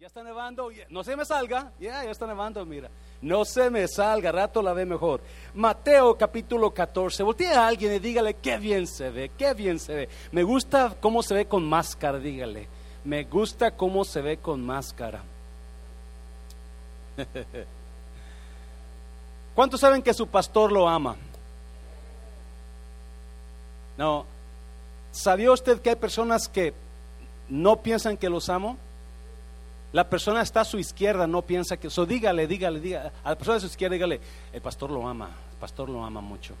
Ya está nevando, no se me salga, ya, ya está nevando, mira. No se me salga, rato la ve mejor. Mateo capítulo 14, voltea a alguien y dígale, qué bien se ve, qué bien se ve. Me gusta cómo se ve con máscara, dígale. Me gusta cómo se ve con máscara. ¿Cuántos saben que su pastor lo ama? No. ¿Sabía usted que hay personas que no piensan que los amo? La persona está a su izquierda, no piensa que eso. Dígale, dígale, dígale. A la persona de su izquierda, dígale, el pastor lo ama, el pastor lo ama mucho.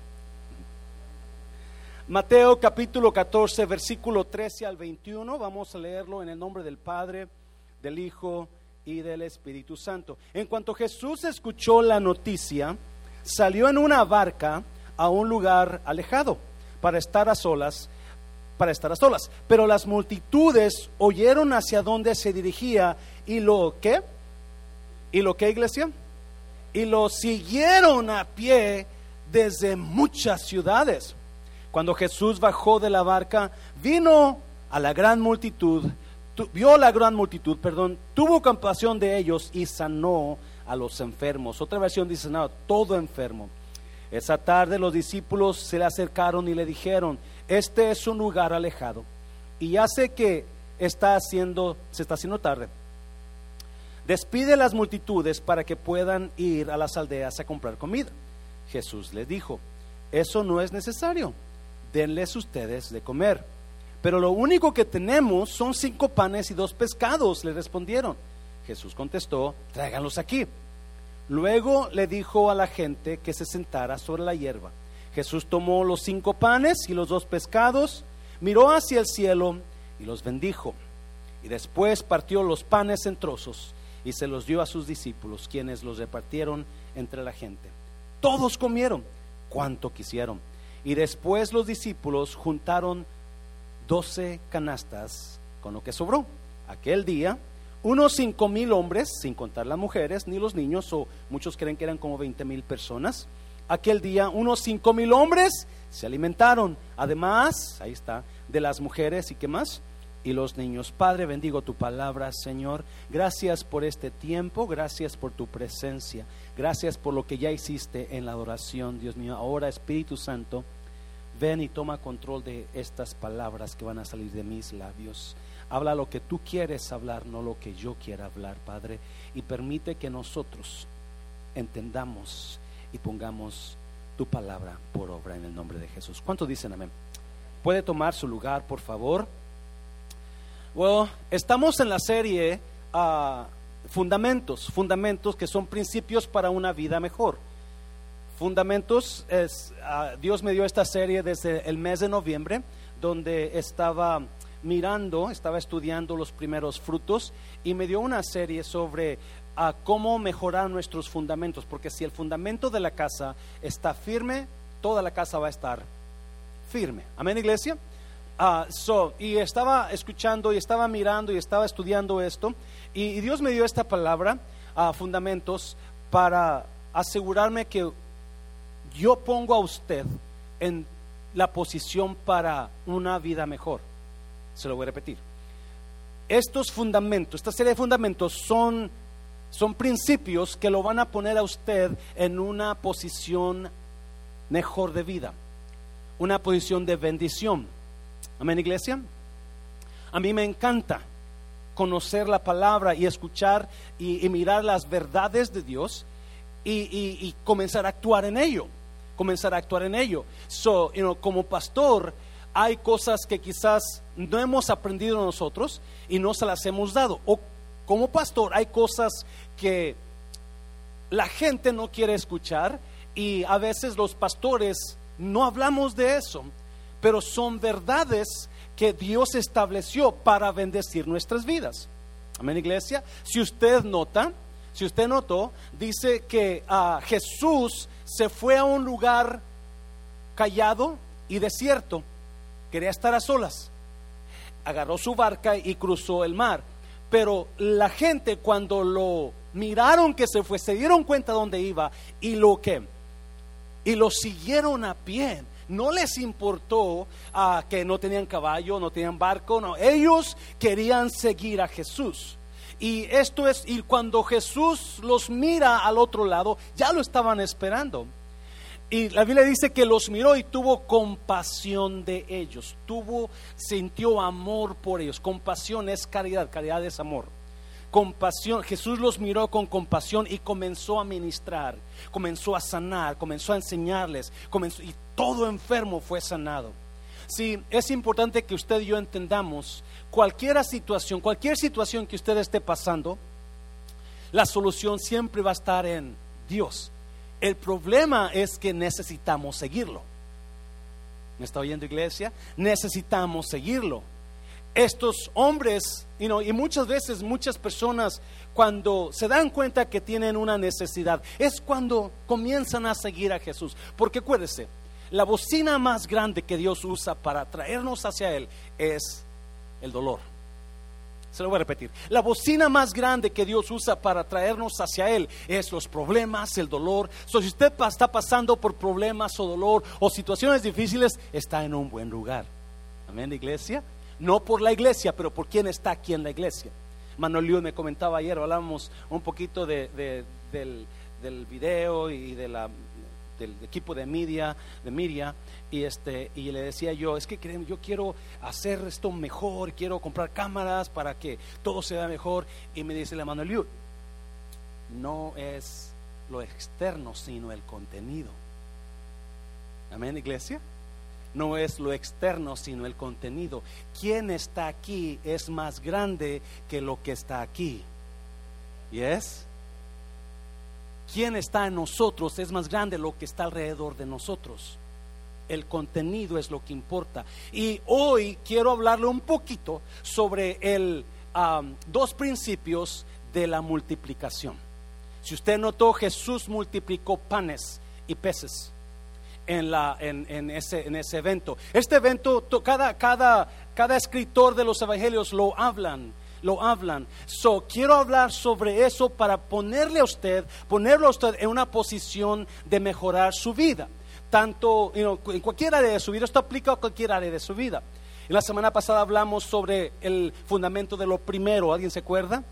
Mateo capítulo 14, versículo 13 al 21. Vamos a leerlo en el nombre del Padre, del Hijo y del Espíritu Santo. En cuanto Jesús escuchó la noticia, salió en una barca a un lugar alejado para estar a solas para estar a solas. Pero las multitudes oyeron hacia dónde se dirigía y lo que, y lo que iglesia, y lo siguieron a pie desde muchas ciudades. Cuando Jesús bajó de la barca, vino a la gran multitud, vio la gran multitud, perdón, tuvo compasión de ellos y sanó a los enfermos. Otra versión dice, no, todo enfermo. Esa tarde los discípulos se le acercaron y le dijeron, este es un lugar alejado y ya sé que está haciendo, se está haciendo tarde. Despide las multitudes para que puedan ir a las aldeas a comprar comida. Jesús les dijo, eso no es necesario, denles ustedes de comer. Pero lo único que tenemos son cinco panes y dos pescados, le respondieron. Jesús contestó, tráiganlos aquí. Luego le dijo a la gente que se sentara sobre la hierba. Jesús tomó los cinco panes y los dos pescados, miró hacia el cielo y los bendijo. Y después partió los panes en trozos y se los dio a sus discípulos, quienes los repartieron entre la gente. Todos comieron cuanto quisieron. Y después los discípulos juntaron doce canastas con lo que sobró. Aquel día, unos cinco mil hombres, sin contar las mujeres ni los niños, o muchos creen que eran como veinte mil personas, aquel día unos cinco mil hombres se alimentaron, además, ahí está, de las mujeres y qué más, y los niños. Padre, bendigo tu palabra, Señor. Gracias por este tiempo, gracias por tu presencia, gracias por lo que ya hiciste en la adoración, Dios mío. Ahora, Espíritu Santo, ven y toma control de estas palabras que van a salir de mis labios. Habla lo que tú quieres hablar, no lo que yo quiera hablar, Padre, y permite que nosotros entendamos y pongamos tu palabra por obra en el nombre de Jesús. ¿Cuántos dicen amén? ¿Puede tomar su lugar, por favor? Bueno, estamos en la serie uh, Fundamentos, fundamentos que son principios para una vida mejor. Fundamentos, es, uh, Dios me dio esta serie desde el mes de noviembre, donde estaba mirando, estaba estudiando los primeros frutos y me dio una serie sobre a cómo mejorar nuestros fundamentos, porque si el fundamento de la casa está firme, toda la casa va a estar firme. Amén, iglesia. Uh, so, y estaba escuchando y estaba mirando y estaba estudiando esto, y, Dios me dio esta palabra, a fundamentos, para asegurarme que yo pongo a usted en la posición para una vida mejor. Se lo voy a repetir. Estos fundamentos, esta serie de fundamentos son son principios que lo van a poner a usted en una posición mejor de vida, una posición de bendición. Amén, iglesia. A mí me encanta conocer la palabra y escuchar y, mirar las verdades de Dios y, comenzar a actuar en ello. Comenzar a actuar en ello. So, como pastor, hay cosas que quizás no hemos aprendido nosotros y no se las hemos dado. Como pastor hay cosas que la gente no quiere escuchar y a veces los pastores no hablamos de eso, pero son verdades que Dios estableció para bendecir nuestras vidas. Amén, iglesia. Si usted nota, si usted notó, dice que a Jesús se fue a un lugar callado y desierto. Quería estar a solas. Agarró su barca y cruzó el mar. Pero la gente cuando lo miraron que se fue, se dieron cuenta dónde iba y lo que y lo siguieron a pie. No les importó ah, que no tenían caballo, no tenían barco, no. Ellos querían seguir a Jesús. Y esto es, y cuando Jesús los mira al otro lado, ya lo estaban esperando. Y la Biblia dice que los miró y tuvo compasión de ellos, tuvo, sintió amor por ellos. Compasión es caridad, caridad es amor. Compasión, Jesús los miró con compasión y comenzó a ministrar, comenzó a sanar, comenzó a enseñarles, comenzó, y todo enfermo fue sanado. Sí, es importante que usted y yo entendamos cualquier situación, cualquier situación que usted esté pasando, la solución siempre va a estar en Dios. El problema es que necesitamos seguirlo. ¿Me está oyendo iglesia? Necesitamos seguirlo. Estos hombres, y muchas veces muchas personas cuando se dan cuenta que tienen una necesidad, es cuando comienzan a seguir a Jesús. Porque acuérdese, la bocina más grande que Dios usa para traernos hacia Él es el dolor. Se lo voy a repetir. La bocina más grande que Dios usa para traernos hacia Él es los problemas, el dolor. si usted está pasando por problemas o dolor o situaciones difíciles, está en un buen lugar. Amén, iglesia. No por la iglesia, pero por quien está aquí en la iglesia. Manuel me comentaba ayer, hablábamos un poquito del, del video y de del equipo de media, de media, y este, y le decía yo, es que yo quiero hacer esto mejor, quiero comprar cámaras para que todo se vea mejor, y me dice la Liu, no es lo externo, sino el contenido. Amén, iglesia. No es lo externo, sino el contenido. Quien está aquí es más grande que lo que está aquí. ¿Y es? quién está en nosotros es más grande lo que está alrededor de nosotros. El contenido es lo que importa. Y hoy quiero hablarle un poquito sobre el, dos principios de la multiplicación. Si usted notó, Jesús multiplicó panes y peces en, la, en, ese, en ese evento. Este evento, cada, cada, cada escritor de los evangelios lo hablan lo hablan. So, quiero hablar sobre eso para ponerle a usted, ponerlo a usted en una posición de mejorar su vida. Tanto en cualquier área de su vida, esto aplica a cualquier área de su vida. En la semana pasada hablamos sobre el fundamento de lo primero, ¿alguien se acuerda?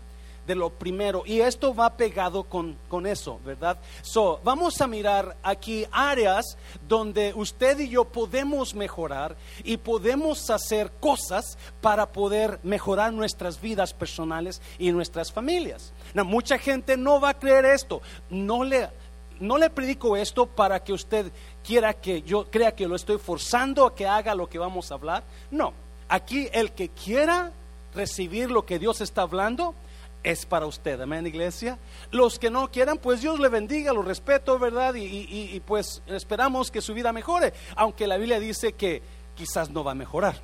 de lo primero. Y esto va pegado con, con eso, ¿verdad? So, vamos a mirar aquí áreas donde usted y yo podemos mejorar y podemos hacer cosas para poder mejorar nuestras vidas personales y nuestras familias. mucha gente no va a creer esto. No le, no le predico esto para que usted quiera que yo crea que lo estoy forzando a que haga lo que vamos a hablar. No, aquí el que quiera recibir lo que Dios está hablando, es para usted, amén, iglesia. Los que no quieran, pues Dios le bendiga, lo respeto, ¿verdad? Y, pues esperamos que su vida mejore, aunque la Biblia dice que quizás no va a mejorar.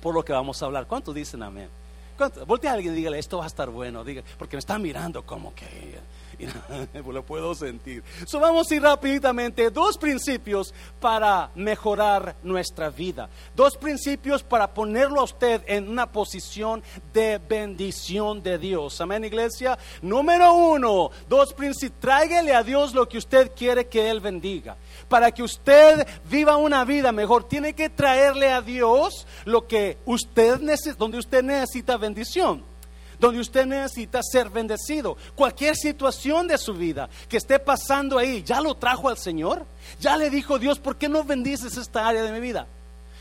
Por lo que vamos a hablar. ¿Cuántos dicen amén? Voltea a alguien y dígale, esto va a estar bueno, diga, porque me está mirando como que lo puedo sentir. So, vamos a ir rápidamente. Dos principios para mejorar nuestra vida. Dos principios para ponerlo a usted en una posición de bendición de Dios. Amén, iglesia. Número uno, dos principios. Tráigale a Dios lo que usted quiere que Él bendiga. Para que usted viva una vida mejor, tiene que traerle a Dios lo que usted necesita, donde usted necesita bendición donde usted necesita ser bendecido. Cualquier situación de su vida que esté pasando ahí, ¿ya lo trajo al Señor? ¿Ya le dijo Dios, ¿por qué no bendices esta área de mi vida?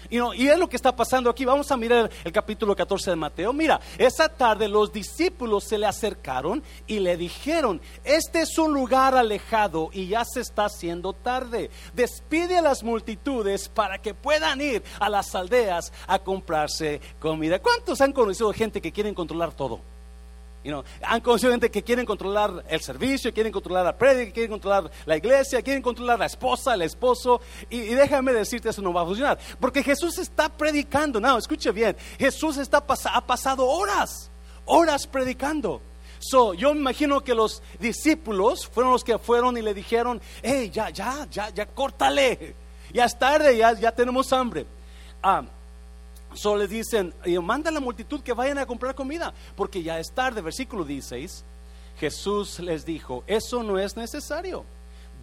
Y, es lo que está pasando aquí. Vamos a mirar el, capítulo 14 de Mateo. Mira, esa tarde los discípulos se le acercaron y le dijeron, este es un lugar alejado y ya se está haciendo tarde. Despide a las multitudes para que puedan ir a las aldeas a comprarse comida. ¿Cuántos han conocido gente que quieren controlar todo? Han conocido gente que quieren controlar el servicio, quieren controlar la prédica, quieren controlar la iglesia, quieren controlar la esposa, el esposo. Y, déjame decirte, eso no va a funcionar. Porque Jesús está predicando. No, escuche bien. Jesús está ha pasado horas, horas predicando. So, yo me imagino que los discípulos fueron los que fueron y le dijeron, hey, ya, ya, ya, ya, córtale. Ya es tarde, ya, ya tenemos hambre. Ah, Solo les dicen, manda a la multitud que vayan a comprar comida, porque ya es tarde. Versículo 16, Jesús les dijo, eso no es necesario,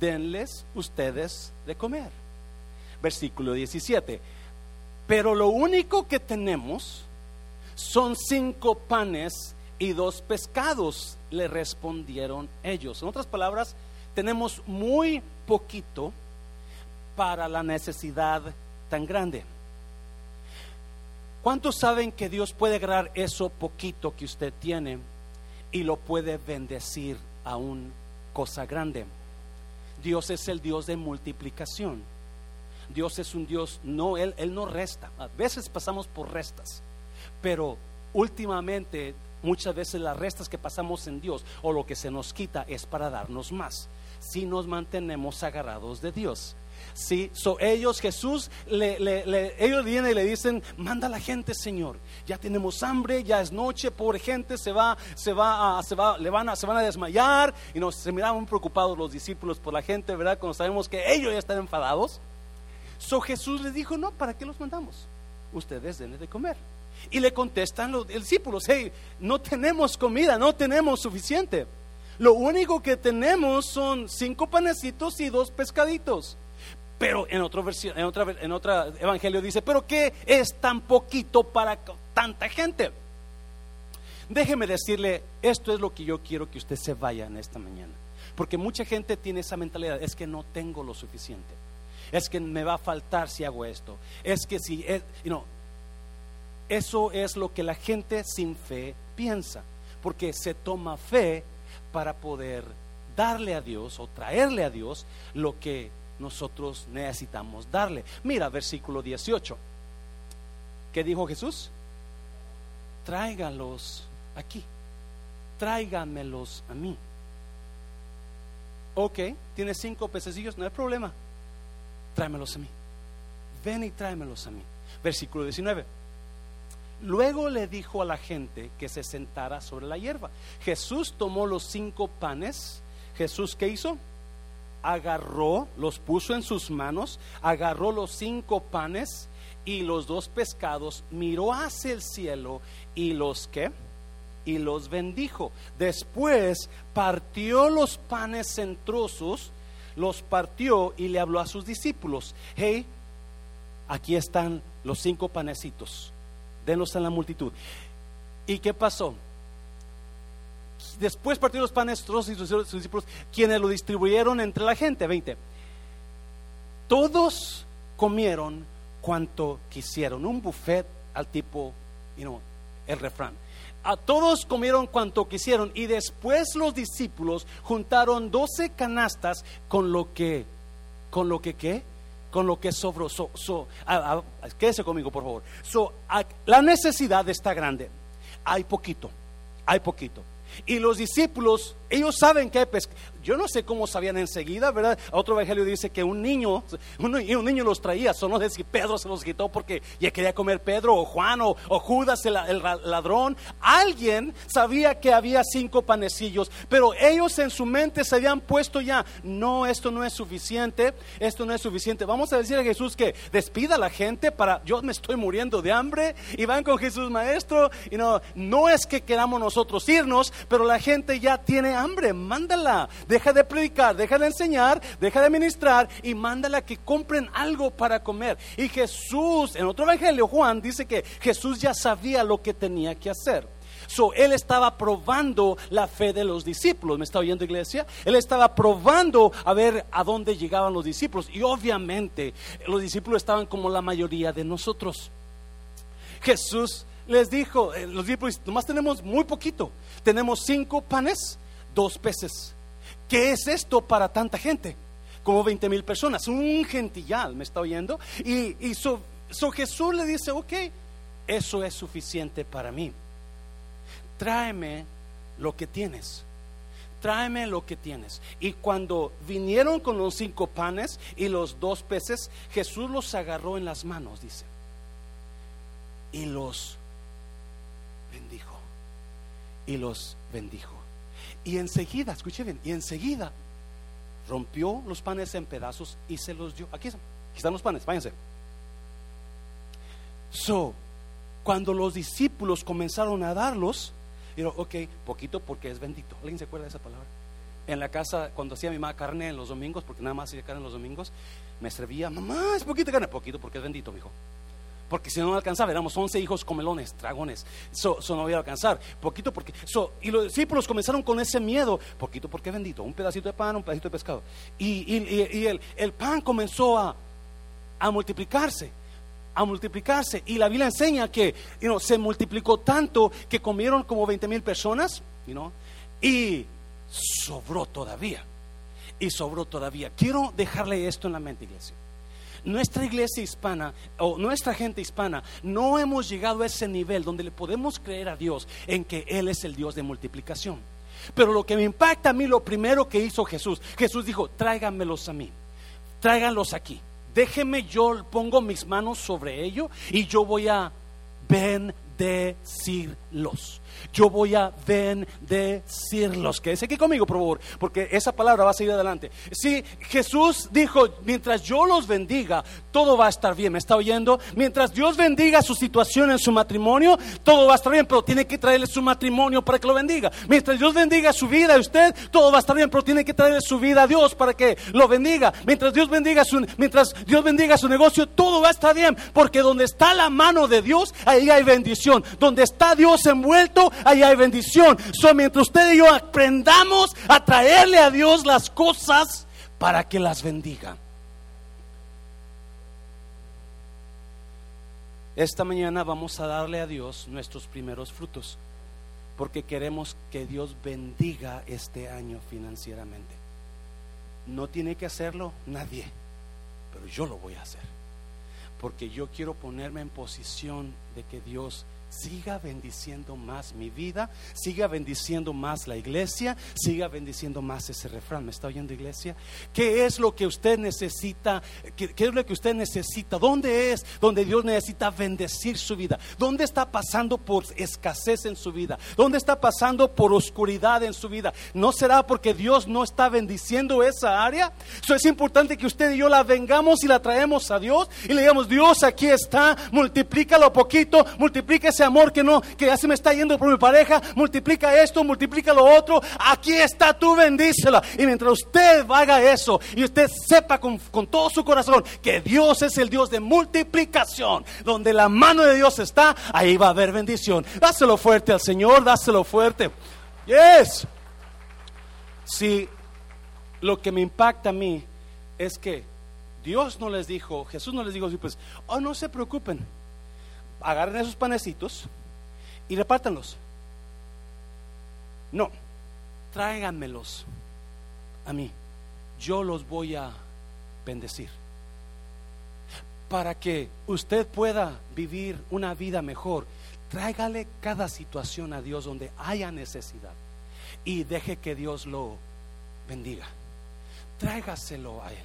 denles ustedes de comer. Versículo 17, pero lo único que tenemos son cinco panes y dos pescados, le respondieron ellos. En otras palabras, tenemos muy poquito para la necesidad tan grande. ¿Cuántos saben que Dios puede agarrar eso poquito que usted tiene y lo puede bendecir a una cosa grande? Dios es el Dios de multiplicación. Dios es un Dios, no, Él, Él no resta. A veces pasamos por restas, pero últimamente muchas veces las restas que pasamos en Dios o lo que se nos quita es para darnos más. Si nos mantenemos agarrados de Dios. Sí, so ellos, Jesús, le, ellos vienen y le dicen, manda la gente, Señor. Ya tenemos hambre, ya es noche, pobre gente, se va, se va, a, se va, le van a, se van a desmayar. Y nos se miraban preocupados los discípulos por la gente, ¿verdad? Cuando sabemos que ellos ya están enfadados. So Jesús les dijo, no, ¿para qué los mandamos? Ustedes denle de comer. Y le contestan los discípulos, hey, no tenemos comida, no tenemos suficiente. Lo único que tenemos son cinco panecitos y dos pescaditos. Pero en otra versión, en otra, en otra evangelio dice, pero ¿qué es tan poquito para tanta gente? Déjeme decirle, esto es lo que yo quiero que usted se vaya en esta mañana. Porque mucha gente tiene esa mentalidad, es que no tengo lo suficiente. Es que me va a faltar si hago esto. Es que si, es, eso es lo que la gente sin fe piensa. Porque se toma fe para poder darle a Dios o traerle a Dios lo que nosotros necesitamos darle. Mira, versículo 18. ¿Qué dijo Jesús? Tráigalos aquí. Tráigamelos a mí. Ok, tienes cinco pececillos, no hay problema. Tráemelos a mí. Ven y tráemelos a mí. Versículo 19. Luego le dijo a la gente que se sentara sobre la hierba. Jesús tomó los cinco panes. Jesús, ¿qué hizo? Agarró, los puso en sus manos, agarró los cinco panes y los dos pescados, miró hacia el cielo y los qué? Y los bendijo. Después partió los panes en trozos, los partió y le habló a sus discípulos. Hey, aquí están los cinco panecitos denlos en la multitud. ¿Y qué pasó? Después partió los panes, todos sus, discípulos, quienes lo distribuyeron entre la gente. 20. Todos comieron cuanto quisieron. Un buffet al tipo, you know, el refrán. A todos comieron cuanto quisieron y después los discípulos juntaron doce canastas con lo que, con lo que qué, con lo que sobró. So, quédese conmigo, por favor. So, la necesidad está grande. Hay poquito, hay poquito. Y los discípulos, ellos saben que hay pescado. Yo no sé cómo sabían enseguida, ¿verdad? Otro evangelio dice que un niño, un, niño los traía. Solo sé si Pedro se los quitó porque ya quería comer Pedro o Juan o, Judas el, ladrón. Alguien sabía que había cinco panecillos, pero ellos en su mente se habían puesto ya, no, esto no es suficiente, esto no es suficiente. Vamos a decir a Jesús que despida a la gente para, yo me estoy muriendo de hambre y van con Jesús maestro. Y no, no es que queramos nosotros irnos, pero la gente ya tiene hambre, mándala deja de predicar, deja de enseñar, deja de ministrar y mándala que compren algo para comer. Y Jesús, en otro evangelio, Juan dice que Jesús ya sabía lo que tenía que hacer. So, él estaba probando la fe de los discípulos. ¿Me está oyendo, iglesia? Él estaba probando a ver a dónde llegaban los discípulos. Y obviamente los discípulos estaban como la mayoría de nosotros. Jesús les dijo, eh, los discípulos, nomás tenemos muy poquito. Tenemos cinco panes, dos peces. ¿Qué es esto para tanta gente? Como 20 mil personas, un gentillal, ¿me está oyendo? Y, y so, Jesús le dice, ok, eso es suficiente para mí. Tráeme lo que tienes. Tráeme lo que tienes. Y cuando vinieron con los cinco panes y los dos peces, Jesús los agarró en las manos, dice. Y los bendijo. Y los bendijo. Y enseguida, escuche bien, y enseguida rompió los panes en pedazos y se los dio. Aquí, están los panes, váyanse. So, cuando los discípulos comenzaron a darlos, dijeron, ok, poquito porque es bendito. ¿Alguien se acuerda de esa palabra? En la casa, cuando hacía mi mamá carne en los domingos, porque nada más hacía carne en los domingos, me servía, mamá, es poquito carne, poquito porque es bendito, mijo. Porque si no alcanzaba, éramos 11 hijos comelones, dragones, eso no iba a alcanzar, poquito porque, y los discípulos comenzaron con ese miedo, poquito porque bendito, un pedacito de pan, un pedacito de pescado, y, el, el, pan comenzó a, a multiplicarse, a multiplicarse. Y la Biblia enseña que se multiplicó tanto que comieron como 20 mil personas y sobró todavía. Y sobró todavía. Quiero dejarle esto en la mente, iglesia. Nuestra iglesia hispana o nuestra gente hispana no hemos llegado a ese nivel donde le podemos creer a Dios en que Él es el Dios de multiplicación. Pero lo que me impacta a mí, lo primero que hizo Jesús, Jesús dijo, tráiganmelos a mí, tráiganlos aquí déjeme yo pongo mis manos sobre ello y yo voy a bendecirlos yo voy a bendecirlos. Quédese aquí conmigo, por favor, porque esa palabra va a seguir adelante. Si Jesús dijo, mientras yo los bendiga, todo va a estar bien. ¿Me está oyendo? Mientras Dios bendiga su situación en su matrimonio, todo va a estar bien, pero tiene que traerle su matrimonio para que lo bendiga. Mientras Dios bendiga su vida a usted, todo va a estar bien, pero tiene que traerle su vida a Dios para que lo bendiga. Mientras Dios bendiga su, mientras Dios bendiga su negocio, todo va a estar bien, porque donde está la mano de Dios, ahí hay bendición. Donde está Dios envuelto, ahí hay bendición. So, mientras usted y yo aprendamos a traerle a Dios las cosas para que las bendiga. Esta mañana vamos a darle a Dios nuestros primeros frutos, porque queremos que Dios bendiga este año financieramente. No tiene que hacerlo nadie, pero yo lo voy a hacer, porque yo quiero ponerme en posición de que Dios siga bendiciendo más mi vida, siga bendiciendo más la iglesia, siga bendiciendo más ese refrán. ¿Me está oyendo iglesia? ¿Qué es lo que usted necesita? ¿Qué, es lo que usted necesita? ¿Dónde es donde Dios necesita bendecir su vida? ¿Dónde está pasando por escasez en su vida? ¿Dónde está pasando por oscuridad en su vida? ¿No será porque Dios no está bendiciendo esa área? Eso es importante que usted y yo la vengamos y la traemos a Dios y le digamos, Dios aquí está, multiplícalo poquito, multiplíquese amor que no, que ya se me está yendo por mi pareja, multiplica esto, multiplica lo otro, aquí está tú, bendícela. Y mientras usted haga eso y usted sepa con, con todo su corazón que Dios es el Dios de multiplicación, donde la mano de Dios está, ahí va a haber bendición. Dáselo fuerte al Señor, dáselo fuerte. Yes. Si lo que me impacta a mí es que Dios no les dijo, Jesús no les dijo, pues, oh, no se preocupen agarren esos panecitos y repártanlos. No, tráiganmelos a mí. Yo los voy a bendecir. Para que usted pueda vivir una vida mejor, tráigale cada situación a Dios donde haya necesidad y deje que Dios lo bendiga. Tráigaselo a Él.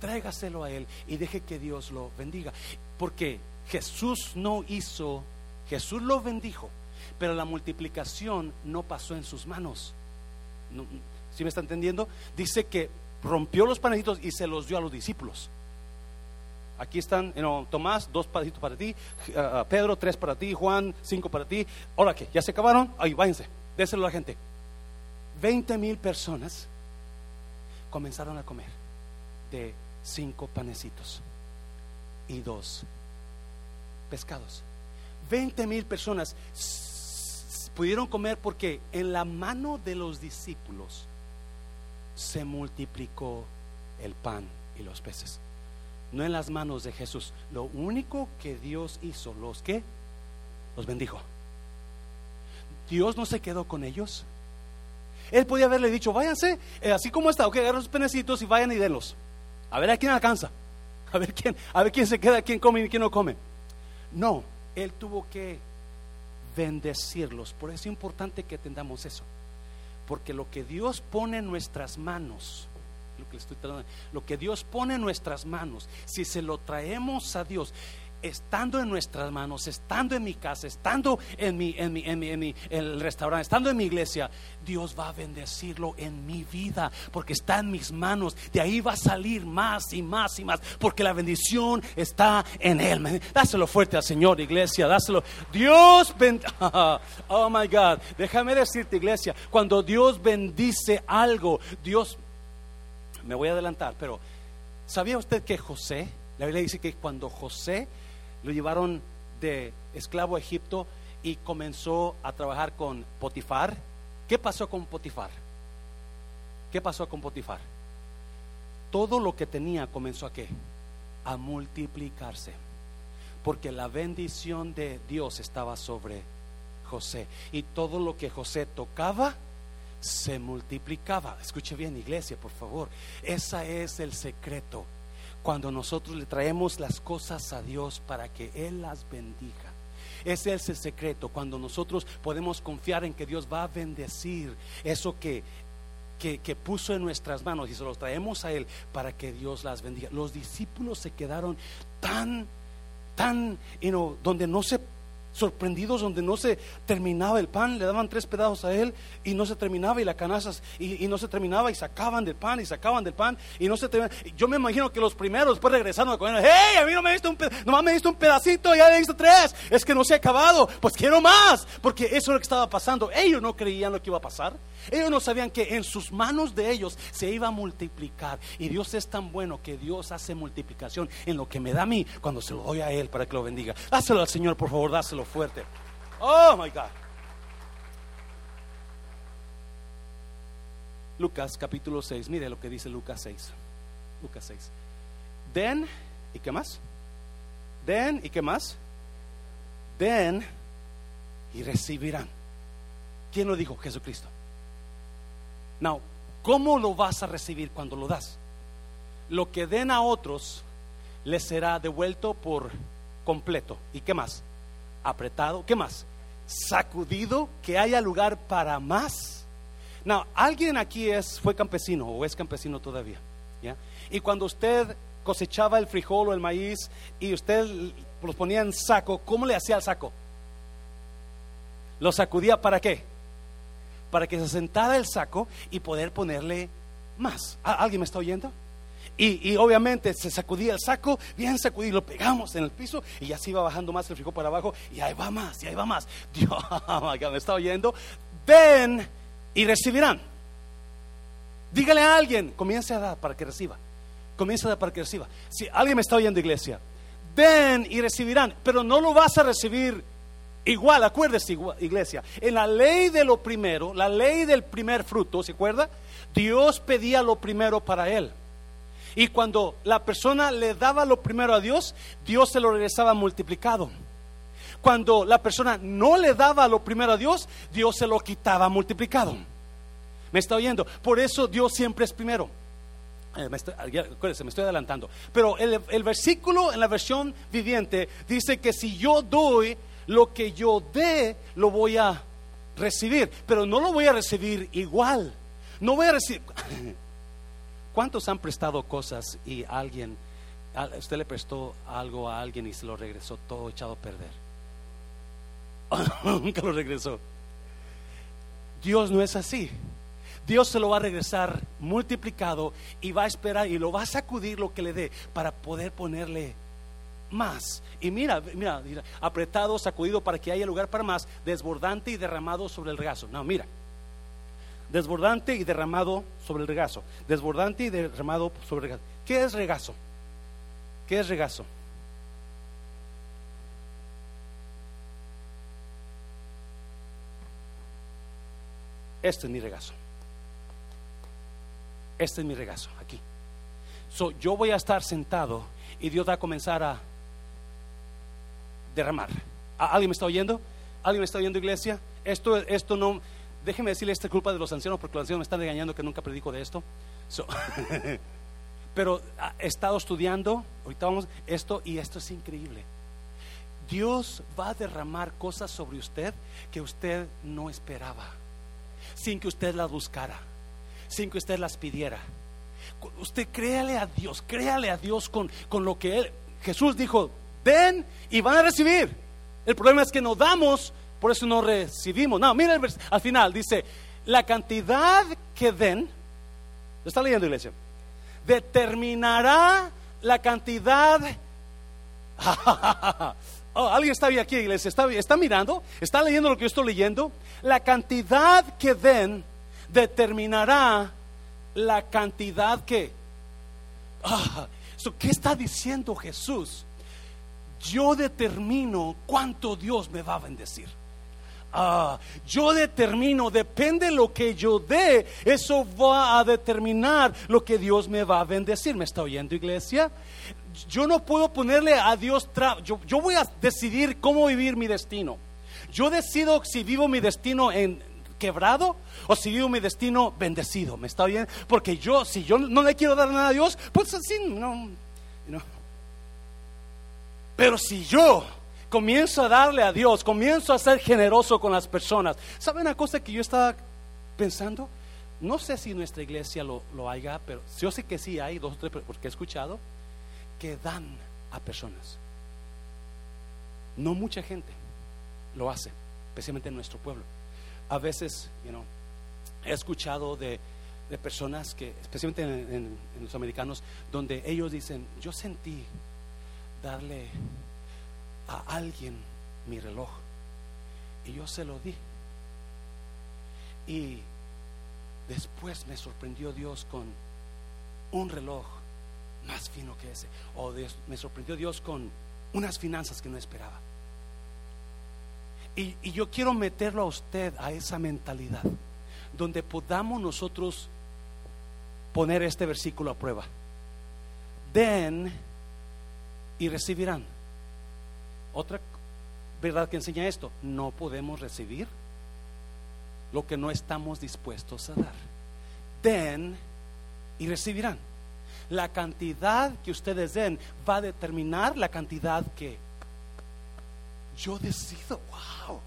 Tráigaselo a Él y deje que Dios lo bendiga. Porque Jesús no hizo, Jesús lo bendijo, pero la multiplicación no pasó en sus manos. ¿Sí me está entendiendo? Dice que rompió los panecitos y se los dio a los discípulos. Aquí están, Tomás, dos panecitos para ti, Pedro, tres para ti, Juan, cinco para ti. Ahora que ya se acabaron, ahí váyanse, déselo a la gente. Veinte mil personas comenzaron a comer de cinco panecitos y dos pescados. 20 mil personas pudieron comer porque en la mano de los discípulos se multiplicó el pan y los peces. No en las manos de Jesús. Lo único que Dios hizo, los que los bendijo. Dios no se quedó con ellos. Él podía haberle dicho, váyanse, eh, así como está, ok, agarren los penecitos y vayan y denlos. A ver a quién alcanza. A ver quién, a ver quién se queda, quién come y quién no come. No, Él tuvo que bendecirlos. Por eso es importante que entendamos eso. Porque lo que Dios pone en nuestras manos, lo que, estoy lo que Dios pone en nuestras manos, si se lo traemos a Dios, estando en nuestras manos, estando en mi casa, estando en mi, en mi, en mi, en mi el restaurante, estando en mi iglesia, Dios va a bendecirlo en mi vida, porque está en mis manos. De ahí va a salir más y más y más, porque la bendición está en Él. Dáselo fuerte al Señor, iglesia, dáselo. Dios bendice. Oh my God, déjame decirte, iglesia, cuando Dios bendice algo, Dios, me voy a adelantar, pero ¿sabía usted que José, la Biblia dice que cuando José lo llevaron de esclavo a Egipto y comenzó a trabajar con Potifar. ¿Qué pasó con Potifar? ¿Qué pasó con Potifar? Todo lo que tenía comenzó a qué? A multiplicarse. Porque la bendición de Dios estaba sobre José. Y todo lo que José tocaba se multiplicaba. Escuche bien, iglesia, por favor. Ese es el secreto. Cuando nosotros le traemos las cosas a Dios para que Él las bendiga. Ese es el secreto, cuando nosotros podemos confiar en que Dios va a bendecir eso que, que, que, puso en nuestras manos y se los traemos a Él para que Dios las bendiga. Los discípulos se quedaron tan, tan, you know, donde no se sorprendidos donde no se terminaba el pan, le daban tres pedazos a él y no se terminaba y la canasta y, no se terminaba y sacaban del pan y sacaban del pan y no se terminaba. Yo me imagino que los primeros después regresando a hey, a mí no me diste un, nomás me diste un pedacito, ya le diste tres, es que no se ha acabado, pues quiero más, porque eso es lo que estaba pasando. Ellos no creían lo que iba a pasar. Ellos no sabían que en sus manos de ellos se iba a multiplicar. Y Dios es tan bueno que Dios hace multiplicación en lo que me da a mí cuando se lo doy a Él para que lo bendiga. Dáselo al Señor, por favor, dáselo fuerte. Oh, my God. Lucas capítulo 6, mire lo que dice Lucas 6. Lucas 6. Den, ¿y qué más? Den, ¿y qué más? Den y recibirán. ¿Quién lo dijo? Jesucristo. Now, ¿cómo lo vas a recibir cuando lo das? Lo que den a otros les será devuelto por completo. ¿Y qué más? Apretado. ¿Qué más? Sacudido, que haya lugar para más. Now, alguien aquí es, fue campesino o es campesino todavía. ¿ya? Y cuando usted cosechaba el frijol o el maíz y usted los ponía en saco, ¿cómo le hacía al saco? ¿Lo sacudía para qué? para que se sentara el saco y poder ponerle más. ¿Alguien me está oyendo? Y, obviamente se sacudía el saco, bien sacudido, lo pegamos en el piso y ya se iba bajando más el frijol para abajo y ahí va más, y ahí va más. Dios, me está oyendo. Den y recibirán. Dígale a alguien, comience a dar para que reciba. Comience a dar para que reciba. Si alguien me está oyendo, iglesia, den y recibirán, pero no lo vas a recibir Igual, acuérdese, iglesia, en la ley de lo primero, la ley del primer fruto, ¿se acuerda? Dios pedía lo primero para él. Y cuando la persona le daba lo primero a Dios, Dios se lo regresaba multiplicado. Cuando la persona no le daba lo primero a Dios, Dios se lo quitaba multiplicado. ¿Me está oyendo? Por eso Dios siempre es primero. Eh, me estoy, me estoy adelantando. Pero el, el versículo en la versión viviente dice que si yo doy lo que yo dé lo voy a recibir, pero no lo voy a recibir igual. No voy a recibir. ¿Cuántos han prestado cosas y alguien, usted le prestó algo a alguien y se lo regresó todo echado a perder? Nunca lo regresó. Dios no es así. Dios se lo va a regresar multiplicado y va a esperar y lo va a sacudir lo que le dé para poder ponerle más. Y mira, mira, mira, apretado, sacudido para que haya lugar para más, desbordante y derramado sobre el regazo. No, mira. Desbordante y derramado sobre el regazo. Desbordante y derramado sobre el regazo. ¿Qué es regazo? ¿Qué es regazo? Este es mi regazo. Este es mi regazo, aquí. So, yo voy a estar sentado y Dios va a comenzar a derramar. ¿Alguien me está oyendo? ¿Alguien me está oyendo, iglesia? Esto, esto no, déjeme decirle, esta es culpa de los ancianos, porque los ancianos me están regañando que nunca predico de esto. pero ah, he estado estudiando, ahorita vamos, esto y esto es increíble. Dios va a derramar cosas sobre usted que usted no esperaba, sin que usted las buscara, sin que usted las pidiera. Usted créale a Dios, créale a Dios con, con lo que Él, Jesús dijo, den y van a recibir. El problema es que no damos, por eso no recibimos. No, mira al final, dice, la cantidad que den, ¿lo está leyendo iglesia? Determinará la cantidad... Oh, alguien está aquí, iglesia, está, está mirando, está leyendo lo que yo estoy leyendo. La cantidad que den determinará la cantidad que... Ah, ¿Qué está diciendo Jesús? yo determino cuánto Dios me va a bendecir. Ah, yo determino, depende de lo que yo dé, eso va a determinar lo que Dios me va a bendecir. ¿Me está oyendo, iglesia? Yo no puedo ponerle a Dios, yo, yo voy a decidir cómo vivir mi destino. Yo decido si vivo mi destino en quebrado o si vivo mi destino bendecido. ¿Me está bien? Porque yo, si yo no le quiero dar nada a Dios, pues así no. Pero si yo comienzo a darle a Dios, comienzo a ser generoso con las personas. ¿Sabe una cosa que yo estaba pensando? No sé si nuestra iglesia lo, lo haya, pero yo sé que sí hay dos o tres, porque he escuchado, que dan a personas. No mucha gente lo hace, especialmente en nuestro pueblo. A veces, you know, he escuchado de, de personas que, especialmente en los americanos, donde ellos dicen, yo sentí darle a alguien mi reloj. Y yo se lo di. Y después me sorprendió Dios con un reloj más fino que ese. O me sorprendió Dios con unas finanzas que no esperaba. Y, y, yo quiero meterlo a usted a esa mentalidad, donde podamos nosotros poner este versículo a prueba. Den y recibirán. Otra verdad que enseña esto, no podemos recibir lo que no estamos dispuestos a dar. Den y recibirán. La cantidad que ustedes den va a determinar la cantidad que yo decido. Wow.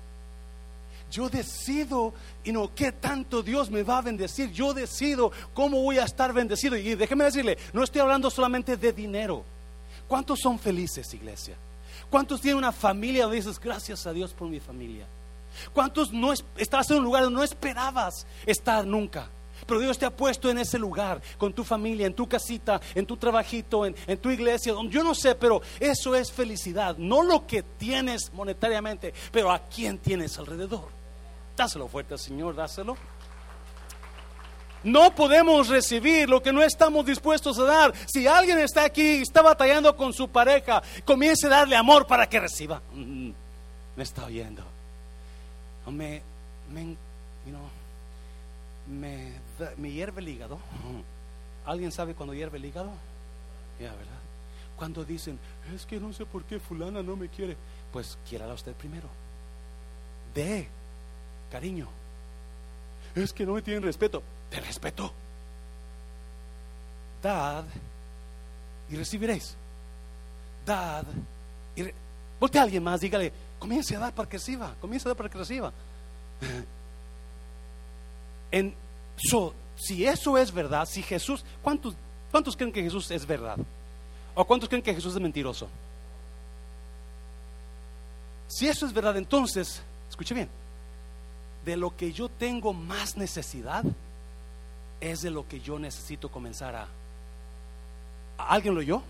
Yo decido, y no, qué tanto Dios me va a bendecir. Yo decido cómo voy a estar bendecido. Y déjeme decirle, no estoy hablando solamente de dinero. ¿Cuántos son felices, iglesia? ¿Cuántos tienen una familia donde dices, gracias a Dios por mi familia? ¿Cuántos no estabas en un lugar donde no esperabas estar nunca? Pero Dios te ha puesto en ese lugar, con tu familia, en tu casita, en tu trabajito, en, en tu iglesia. Yo no sé, pero eso es felicidad. No lo que tienes monetariamente, pero a quién tienes alrededor. Dáselo fuerte al Señor, dáselo. No podemos recibir lo que no estamos dispuestos a dar. Si alguien está aquí y está batallando con su pareja, comience a darle amor para que reciba. Mm, me está oyendo. Me, me, hierve el hígado. ¿Alguien sabe cuando hierve el hígado? Ya, ¿verdad? Cuando dicen, es que no sé por qué fulana no me quiere. Pues quiérala usted primero. De cariño. Es que no me tienen respeto te respeto. Dad y recibiréis. Dad y a alguien más, dígale, comience a dar para que reciba, comience a dar para que reciba. En, si eso es verdad, si Jesús, ¿cuántos, ¿cuántos creen que Jesús es verdad? ¿O cuántos creen que Jesús es mentiroso? Si eso es verdad, entonces, escuche bien, de lo que yo tengo más necesidad, es de lo que yo necesito comenzar a... ¿Alguien lo oyó?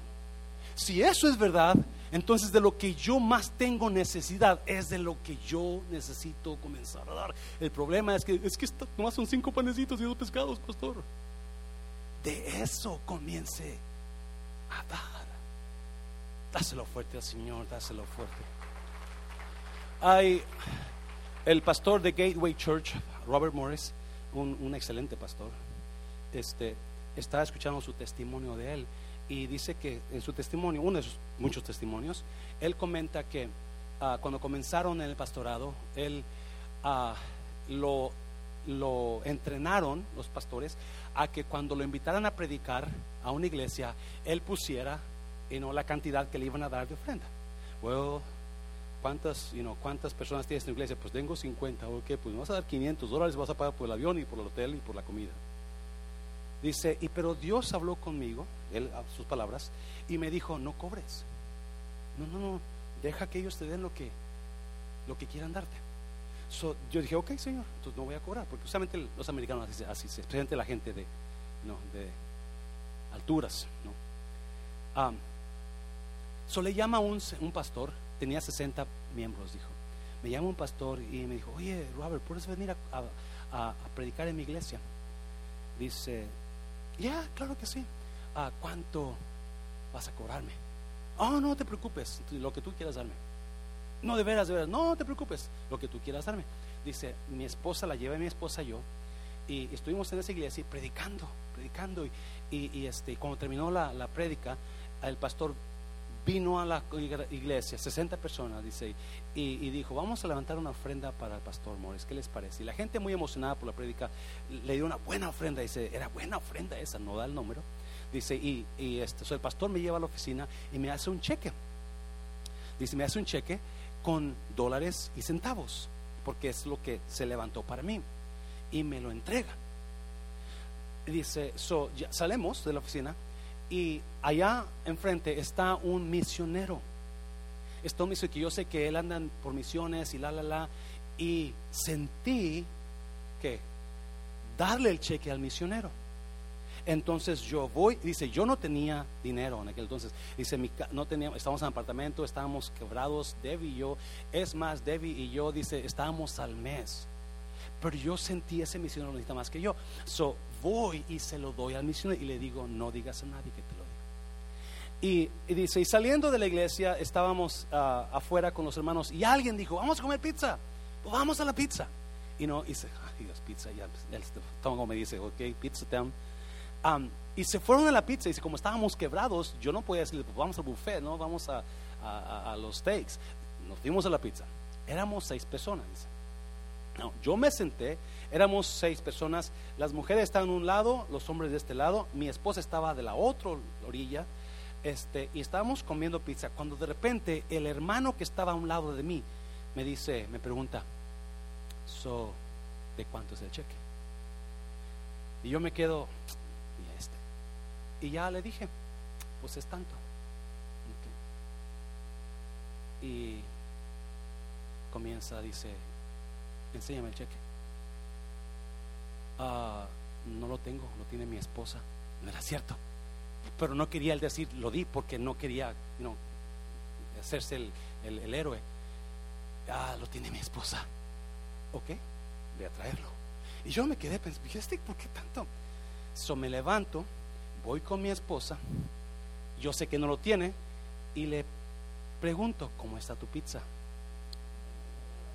Si eso es verdad, entonces de lo que yo más tengo necesidad es de lo que yo necesito comenzar a dar. El problema es que es que nomás son cinco panecitos y dos pescados, pastor. De eso comience a dar. Dáselo fuerte al Señor, dáselo fuerte. Hay el pastor de Gateway Church, Robert Morris, un, un excelente pastor este, estaba escuchando su testimonio de él y dice que en su testimonio, uno de sus muchos testimonios, él comenta que ah, cuando comenzaron en el pastorado, él ah, lo, entrenaron los pastores a que cuando lo invitaran a predicar a una iglesia, él pusiera y no la cantidad que le iban a dar de ofrenda. Bueno, ¿cuántas, ¿cuántas personas tienes en tu iglesia? Pues tengo 50, ok, pues me vas a dar 500 dólares, vas a pagar por el avión y por el hotel y por la comida. Dice, y pero Dios habló conmigo, él, sus palabras, y me dijo, no cobres. No, no, no, deja que ellos te den lo que, lo que quieran darte. yo dije, ok, Señor, entonces no voy a cobrar, porque justamente los americanos así, así se presenta la gente de, no, de alturas. ¿no? so le llama un, un pastor, tenía 60 miembros, dijo. Me llama un pastor y me dijo, oye, Robert, ¿puedes venir a predicar en mi iglesia? Dice, ya, claro que sí. ¿A cuánto vas a cobrarme? Oh, no te preocupes, lo que tú quieras darme. No, de veras, de veras, no te preocupes, lo que tú quieras darme. Dice, mi esposa, la llevé mi esposa y yo, y estuvimos en esa iglesia predicando, predicando, y, y, este, cuando terminó la, la prédica, el pastor vino a la iglesia, 60 personas, dice, y, dijo, vamos a levantar una ofrenda para el pastor Morris, ¿qué les parece? Y la gente muy emocionada por la prédica le dio una buena ofrenda, dice, era buena ofrenda esa, no da el número. Dice, y, y este, el pastor me lleva a la oficina y me hace un cheque. Dice, me hace un cheque con dólares y centavos, porque es lo que se levantó para mí. Y me lo entrega. Dice, so, ya salimos de la oficina y allá enfrente está un misionero. Está un misionero que yo sé que él anda por misiones y la, la, la. Y sentí que darle el cheque al misionero. Entonces yo voy, dice, yo no tenía dinero en aquel entonces. Dice, no teníamos, estábamos en apartamento, estábamos quebrados, Debbie y yo. Es más, Debbie y yo, dice, estábamos al mes. Pero yo sentí ese misionero necesita más que yo. So voy y se lo doy al misionero y le digo, no digas a nadie que te lo diga. Y, dice, y saliendo de la iglesia, estábamos ah, afuera con los hermanos y alguien dijo, vamos a comer pizza. Pues vamos a la pizza. Y no, y dice, ay Dios, pizza, ya, el estómago me dice, ok, pizza time y se fueron a la pizza. Y como estábamos quebrados, yo no podía decirle, pues vamos al buffet, ¿no? Vamos a, a, los steaks. Nos fuimos a la pizza. Éramos seis personas, No, yo me senté, éramos seis personas, las mujeres estaban a un lado, los hombres de este lado, mi esposa estaba de la otra orilla, este, y estábamos comiendo pizza, cuando de repente el hermano que estaba a un lado de mí me dice, me pregunta, so, ¿de cuánto es el cheque? Y yo me quedo, y ya le dije, pues es tanto. Y comienza, dice, enséñame el cheque. Ah, no lo tengo, lo tiene mi esposa. No era cierto. Pero no quería el decir, lo di porque no quería hacerse el, el, héroe. Ah, lo tiene mi esposa. Ok, voy a traerlo. Y yo me quedé pensando, ¿este por qué tanto? So me levanto voy con mi esposa, yo sé que no lo tiene, y le pregunto, ¿cómo está tu pizza?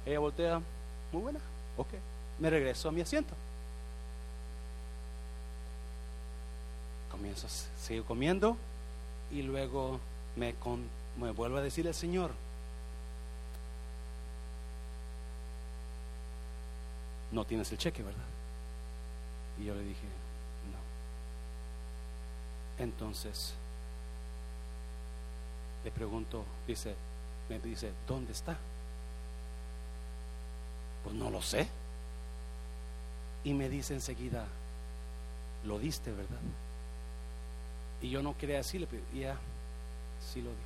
Ella voltea, muy buena, ok, me regreso a mi asiento. Comienzo, sigo comiendo y luego me, me vuelvo a decir el Señor, no tienes el cheque, ¿verdad? Y yo le dije, entonces, le pregunto, dice, me dice, ¿dónde está? Pues no lo sé. Y me dice enseguida, lo diste, ¿verdad? Y yo no quería decirle, pero ya, sí lo di.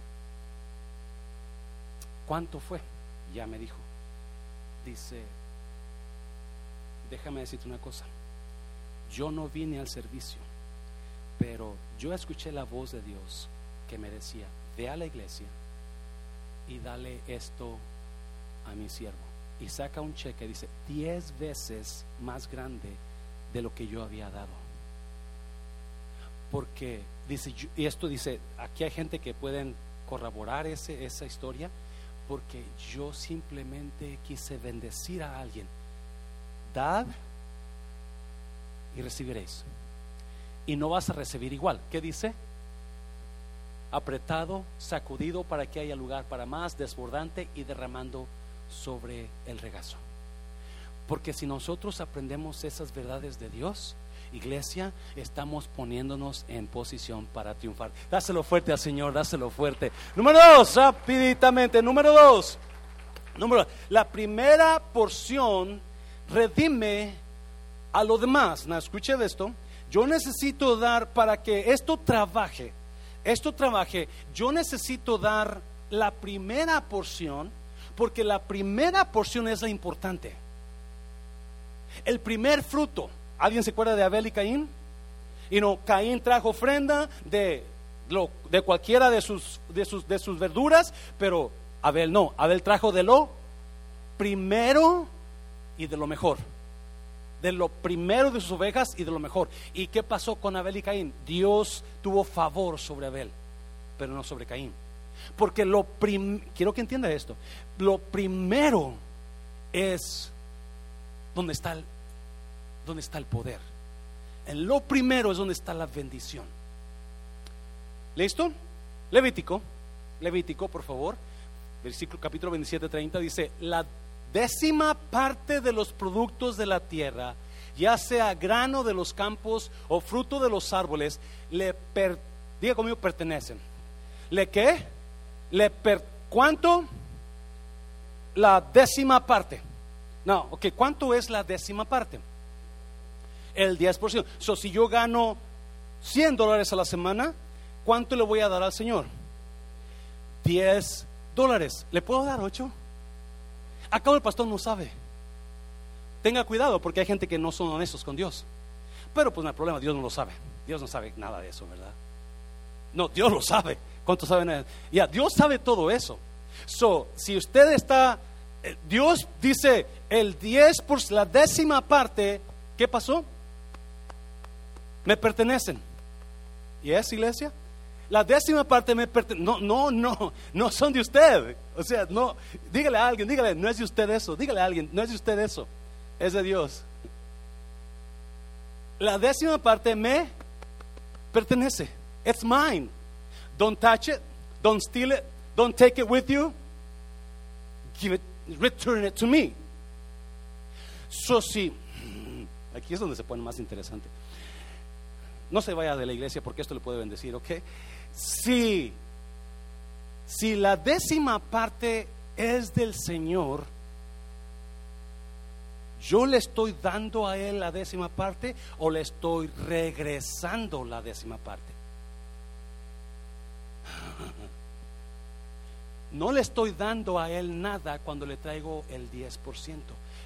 ¿Cuánto fue? Ya me dijo. Dice, déjame decirte una cosa. Yo no vine al servicio pero yo escuché la voz de Dios que me decía, ve a la iglesia y dale esto a mi siervo. Y saca un cheque, dice, diez veces más grande de lo que yo había dado. Porque, dice, y esto dice, aquí hay gente que pueden corroborar ese, esa historia, porque yo simplemente quise bendecir a alguien. Dad y recibiréis y no vas a recibir igual. ¿Qué dice? Apretado, sacudido para que haya lugar para más, desbordante y derramando sobre el regazo. Porque si nosotros aprendemos esas verdades de Dios, iglesia, estamos poniéndonos en posición para triunfar. Dáselo fuerte al Señor, dáselo fuerte. Número dos, rápidamente. Número dos. Número La primera porción redime a lo demás. No, escuche esto. Yo necesito dar para que esto trabaje, esto trabaje, yo necesito dar la primera porción, porque la primera porción es la importante. El primer fruto, ¿alguien se acuerda de Abel y Caín? Y no, Caín trajo ofrenda de, de cualquiera de sus, de, sus, de sus verduras, pero Abel no, Abel trajo de lo primero y de lo mejor de lo primero de sus ovejas y de lo mejor. ¿Y qué pasó con Abel y Caín? Dios tuvo favor sobre Abel, pero no sobre Caín. Porque lo prim quiero que entienda esto. Lo primero es donde está el, donde está el poder. En lo primero es donde está la bendición. ¿Listo? Levítico, Levítico, por favor. Versículo capítulo 27, 30 dice, la décima parte de los productos de la tierra, ya sea grano de los campos o fruto de los árboles, le per, diga conmigo pertenecen. ¿Le qué? Le per, ¿cuánto? La décima parte. No, ok, ¿cuánto es la décima parte? El 10%. So, si yo gano 100 dólares a la semana, ¿cuánto le voy a dar al Señor? 10 dólares. ¿Le puedo dar 8? Acá el pastor no sabe. Tenga cuidado porque hay gente que no son honestos con Dios. Pero pues no hay problema, Dios no lo sabe. Dios no sabe nada de eso, ¿verdad? No, Dios lo sabe. ¿Cuántos saben? Ya, Dios sabe todo eso. So, si usted está, eh, Dios dice el 10 por la décima parte, ¿qué pasó? Me pertenecen. ¿Y es iglesia? La décima parte me pertenece. No, no, no, no son de usted. O sea, no, dígale a alguien, dígale, no es de usted eso. Dígale a alguien, no es de usted eso. Es de Dios. La décima parte me pertenece. It's mine. Don't touch it. Don't steal it. Don't take it with you. Give it, return it to me. So, sí, aquí es donde se pone más interesante. No se vaya de la iglesia porque esto le puede bendecir, ¿ok? Si, si la décima parte es del Señor, yo le estoy dando a Él la décima parte o le estoy regresando la décima parte. No le estoy dando a Él nada cuando le traigo el 10%.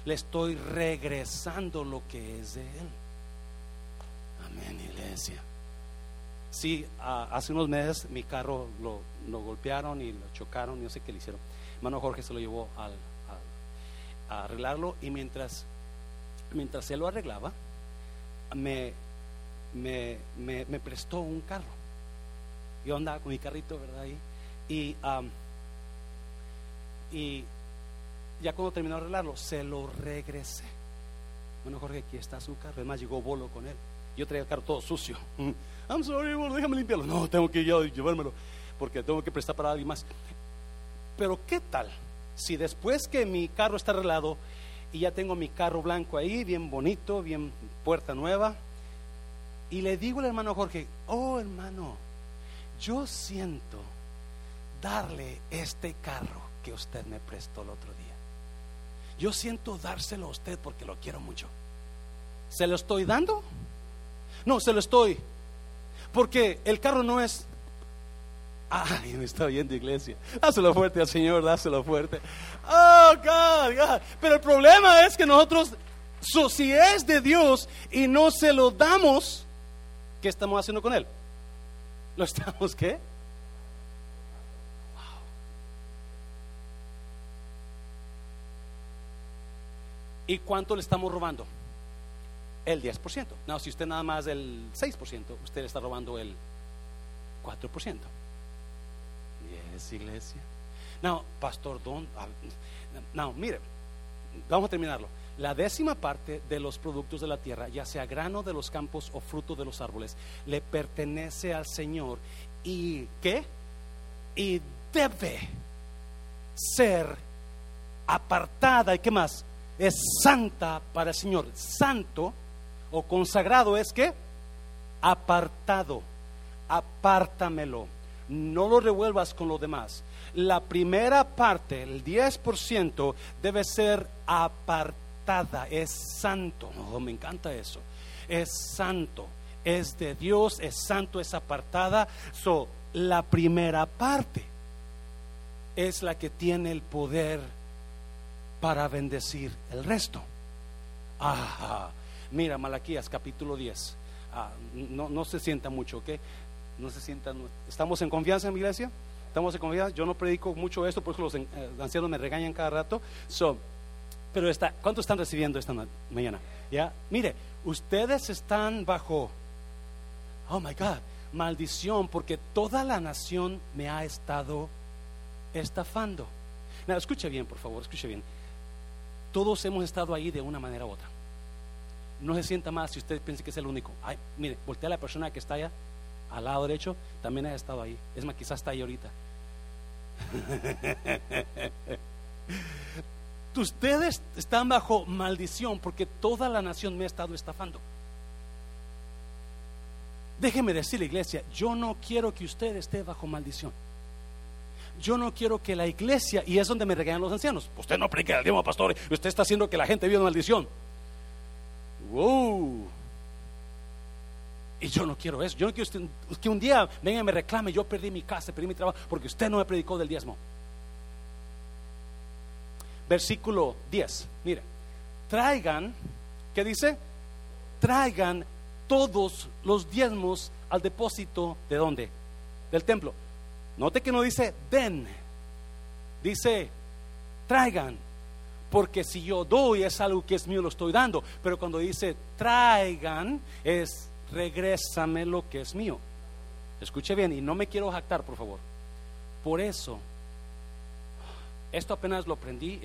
Le estoy regresando lo que es de Él. Amén, iglesia. Sí, hace unos meses mi carro lo, golpearon y lo chocaron, no sé qué le hicieron. Hermano Jorge se lo llevó a arreglarlo y mientras, mientras él lo arreglaba, me, me, me, prestó un carro. Yo andaba con mi carrito, ¿verdad? Y, y ya cuando terminó de arreglarlo, se lo regresé. Bueno, Jorge, aquí está su carro. Además, llegó Bolo con él. Yo traía el carro todo sucio. I'm sorry, Bolo, déjame limpiarlo. No, tengo que yo llevármelo porque tengo que prestar para alguien más. Pero, ¿qué tal si después que mi carro está arreglado y ya tengo mi carro blanco ahí, bien bonito, bien puerta nueva, y le digo al hermano Jorge, oh hermano, yo siento darle este carro que usted me prestó el otro día. Yo siento dárselo a usted porque lo quiero mucho. ¿Se lo estoy dando? No, se lo estoy. Porque el carro no es Ay, me está viendo iglesia. Dáselo fuerte al Señor, dáselo fuerte. Oh, God, God. Pero el problema es que nosotros, si es de Dios y no se lo damos, ¿qué estamos haciendo con él? ¿Lo estamos qué? Wow. ¿Y cuánto le estamos robando? El 10%. No, si usted nada más el 6%, usted le está robando el 4% iglesia. No, pastor, don, no, mire, vamos a terminarlo. La décima parte de los productos de la tierra, ya sea grano de los campos o fruto de los árboles, le pertenece al Señor y ¿qué? Y debe ser apartada y qué más? Es santa para el Señor. Santo o consagrado es que apartado. Apártamelo no lo revuelvas con lo demás. La primera parte, el 10%, debe ser apartada, es santo. Oh, me encanta eso. Es santo, es de Dios, es santo, es apartada. So, la primera parte es la que tiene el poder para bendecir el resto. Mira, Malaquías capítulo 10. Ah, no, no se sienta mucho, ¿ok? no se sientan. ¿Estamos en confianza en mi iglesia? ¿Estamos en confianza? Yo no predico mucho esto, porque los eh, ancianos me regañan cada rato. So, pero está, ¿cuánto están recibiendo esta mañana? ¿Ya? Mire, ustedes están bajo, oh my God, maldición, porque toda la nación me ha estado estafando. Nada, escuche bien, por favor, escuche bien. Todos hemos estado ahí de una manera u otra. No se sienta más si usted piensa que es el único. Ay, mire, voltea a la persona que está allá, al lado derecho, también ha estado ahí. Es más, quizás está ahí ahorita. Ustedes están bajo maldición porque toda la nación me ha estado estafando. Déjeme decirle, iglesia, yo no quiero que usted esté bajo maldición. Yo no quiero que la iglesia, y es donde me regañan los ancianos, usted no predica el diablo, pastor, usted está haciendo que la gente viva maldición. Wow. Y yo no quiero eso. Yo no quiero que un día venga y me reclame, yo perdí mi casa, perdí mi trabajo, porque usted no me predicó del diezmo. Versículo 10, mire, traigan, ¿qué dice? Traigan todos los diezmos al depósito de dónde? Del templo. Note que no dice den, dice traigan, porque si yo doy es algo que es mío, lo estoy dando, pero cuando dice traigan es regrésame lo que es mío. Escuche bien y no me quiero jactar, por favor. Por eso, esto apenas lo aprendí,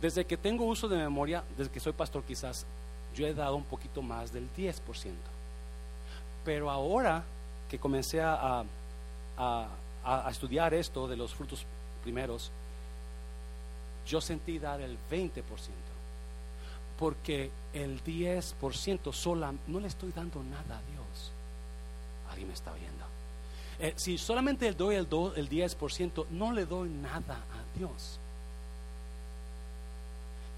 desde que tengo uso de memoria, desde que soy pastor quizás, yo he dado un poquito más del 10%. Pero ahora que comencé a, a, estudiar esto de los frutos primeros, yo sentí dar el 20%. Porque el 10% sola no le estoy dando nada a Dios. Alguien me está viendo. Eh, si solamente le doy el, el 10%, no le doy nada a Dios.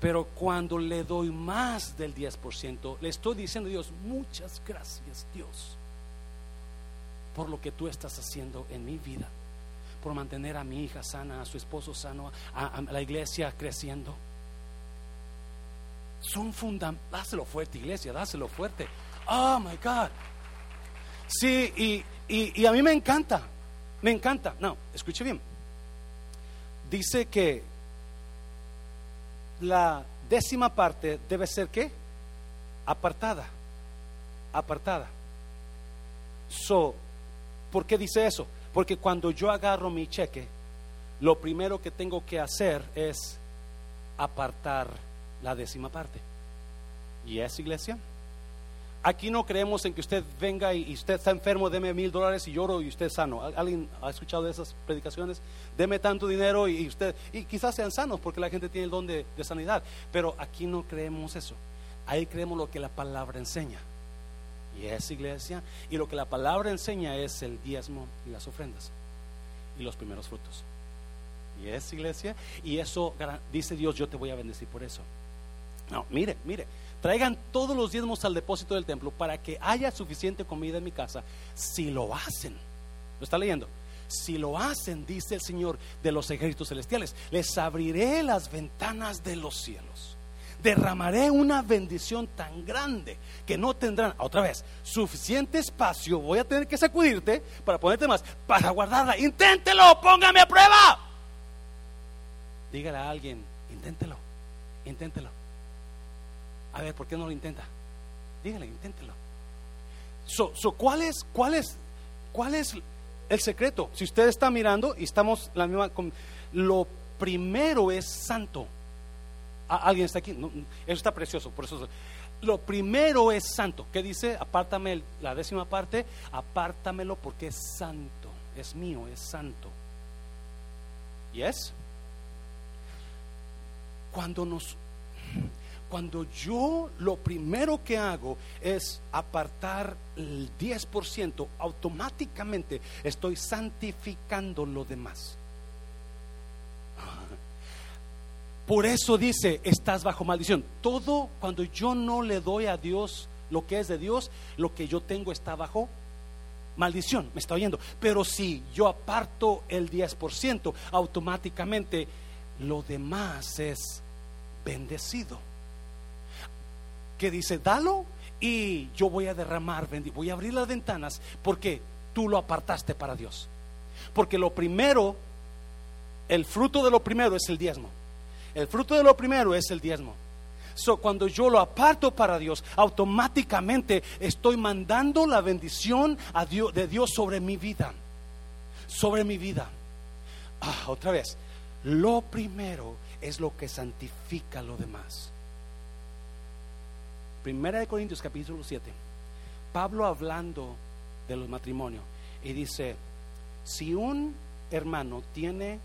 Pero cuando le doy más del 10%, le estoy diciendo a Dios, muchas gracias Dios por lo que tú estás haciendo en mi vida, por mantener a mi hija sana, a su esposo sano, a, la iglesia creciendo. Son fundamentales. Dáselo fuerte, iglesia, dáselo fuerte. Oh my God. Sí, y, y, y a mí me encanta, me encanta. No, escuche bien. Dice que la décima parte debe ser qué? Apartada. Apartada. So, ¿por qué dice eso? Porque cuando yo agarro mi cheque, lo primero que tengo que hacer es apartar la décima parte. ¿Y es iglesia? Aquí no creemos en que usted venga y, usted está enfermo, deme mil dólares y lloro y usted es sano. ¿Alguien ha escuchado de esas predicaciones? Deme tanto dinero y, usted, y quizás sean sanos porque la gente tiene el don de, de sanidad. Pero aquí no creemos eso. Ahí creemos lo que la palabra enseña. Y es iglesia. Y lo que la palabra enseña es el diezmo y las ofrendas y los primeros frutos. Y es iglesia. Y eso dice Dios, yo te voy a bendecir por eso. No, mire, mire. Traigan todos los diezmos al depósito del templo para que haya suficiente comida en mi casa. Si lo hacen, ¿lo está leyendo? Si lo hacen, dice el Señor de los ejércitos celestiales, les abriré las ventanas de los cielos. Derramaré una bendición tan grande que no tendrán, otra vez, suficiente espacio. Voy a tener que sacudirte para ponerte más, para guardarla. Inténtelo, póngame a prueba. Dígale a alguien, inténtelo, inténtelo. A ver, ¿por qué no lo intenta? Dígale, inténtelo. So, ¿cuál, es, cuál, es, ¿Cuál es el secreto? Si usted está mirando y estamos la misma, lo primero es santo. ¿Alguien está aquí? eso está precioso, por eso. Lo primero es santo. ¿Qué dice? Apártame la décima parte, apártamelo porque es santo, es mío, es santo. ¿Y es? Cuando nos cuando yo lo primero que hago es apartar el 10%, automáticamente estoy santificando lo demás. Por eso dice, estás bajo maldición. Todo cuando yo no le doy a Dios lo que es de Dios, lo que yo tengo está bajo maldición, me está oyendo. Pero si yo aparto el 10%, automáticamente lo demás es bendecido que dice, dalo y yo voy a derramar, voy a abrir las ventanas porque tú lo apartaste para Dios. Porque lo primero, el fruto de lo primero es el diezmo. El fruto de lo primero es el diezmo. So, cuando yo lo aparto para Dios, automáticamente estoy mandando la bendición a Dios, de Dios sobre mi vida. Sobre mi vida. Ah, otra vez. Lo primero es lo que santifica lo demás. Primera de Corintios capítulo 7. Pablo hablando de los matrimonios y dice, si un hermano tiene,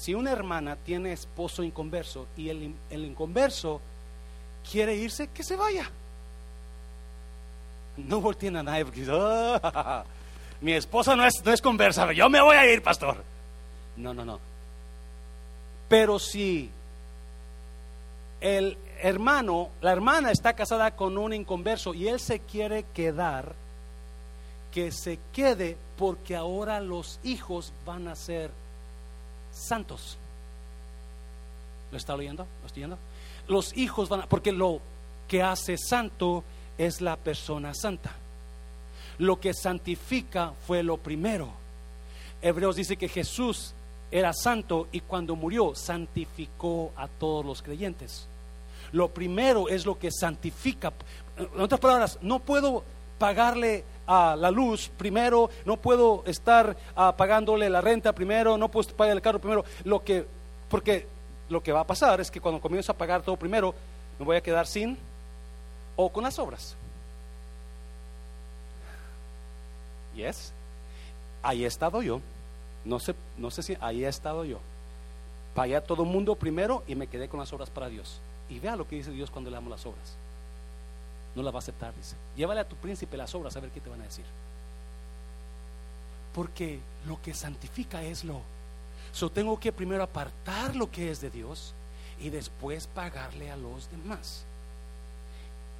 si una hermana tiene esposo inconverso y el, el inconverso quiere irse, que se vaya. No volteen a nadie porque "Ah, mi esposa no es, no es conversa, yo me voy a ir, pastor. No, no, no. Pero si el hermano, la hermana está casada con un inconverso y él se quiere quedar, que se quede porque ahora los hijos van a ser santos. ¿Lo está oyendo? ¿Lo oyendo? Los hijos van a, porque lo que hace santo es la persona santa. Lo que santifica fue lo primero. Hebreos dice que Jesús era santo y cuando murió santificó a todos los creyentes. Lo primero es lo que santifica. En otras palabras, no puedo pagarle a la luz primero, no puedo estar pagándole la renta primero, no puedo pagar el carro primero. Lo que, porque lo que va a pasar es que cuando comienzo a pagar todo primero, me voy a quedar sin o con las obras. Yes. Ahí he estado yo. No sé, no sé si ahí he estado yo. Pagué todo el mundo primero y me quedé con las obras para Dios. Y vea lo que dice Dios cuando le damos las obras. No las va a aceptar, dice. Llévale a tu príncipe las obras a ver qué te van a decir. Porque lo que santifica es lo. So tengo que primero apartar lo que es de Dios y después pagarle a los demás.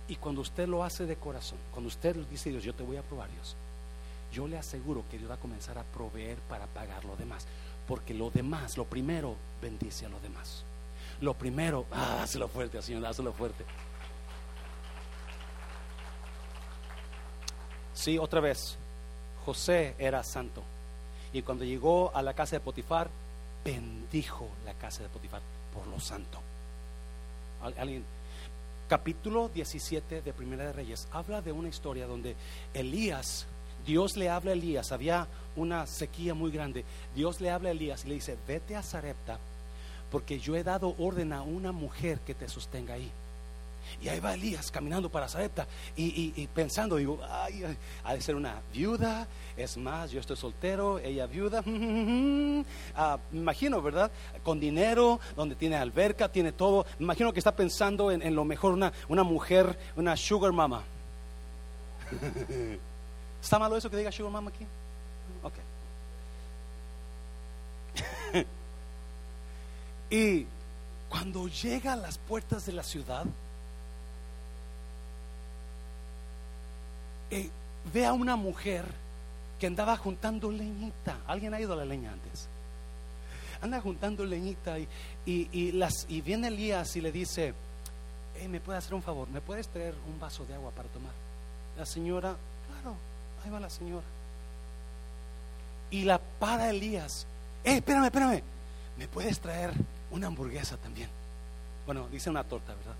Y cuando usted lo hace de corazón, cuando usted dice Dios, yo te voy a probar Dios, yo le aseguro que Dios va a comenzar a proveer para pagar lo demás. Porque lo demás, lo primero, bendice a lo demás. Lo primero, ah, dáselo fuerte, Señor, dáselo fuerte. Sí, otra vez, José era santo. Y cuando llegó a la casa de Potifar, bendijo la casa de Potifar por lo santo. Capítulo 17 de Primera de Reyes habla de una historia donde Elías, Dios le habla a Elías, había una sequía muy grande. Dios le habla a Elías y le dice, vete a Sarepta porque yo he dado orden a una mujer que te sostenga ahí. Y ahí va Elías caminando para Sarepta y, y- pensando, digo, ay, ha de ser una viuda, es más, yo estoy soltero, ella viuda, Ah, me imagino, ¿verdad? Con dinero, donde tiene alberca, tiene todo, imagino que está pensando en, en lo mejor una, una mujer, una sugar mama. ¿Está malo eso que diga sugar mama aquí? Ok. y cuando llega a las puertas de la ciudad, eh, ve a una mujer que andaba juntando leñita. ¿Alguien ha ido a la leña antes? Anda juntando leñita y, y, y las, y viene Elías y le dice, "Eh, ¿me puede hacer un favor? ¿Me puedes traer un vaso de agua para tomar? La señora, claro, ahí va la señora. Y la para Elías, eh, espérame, espérame, ¿me puedes traer una hamburguesa también? Bueno, dice una torta, ¿verdad?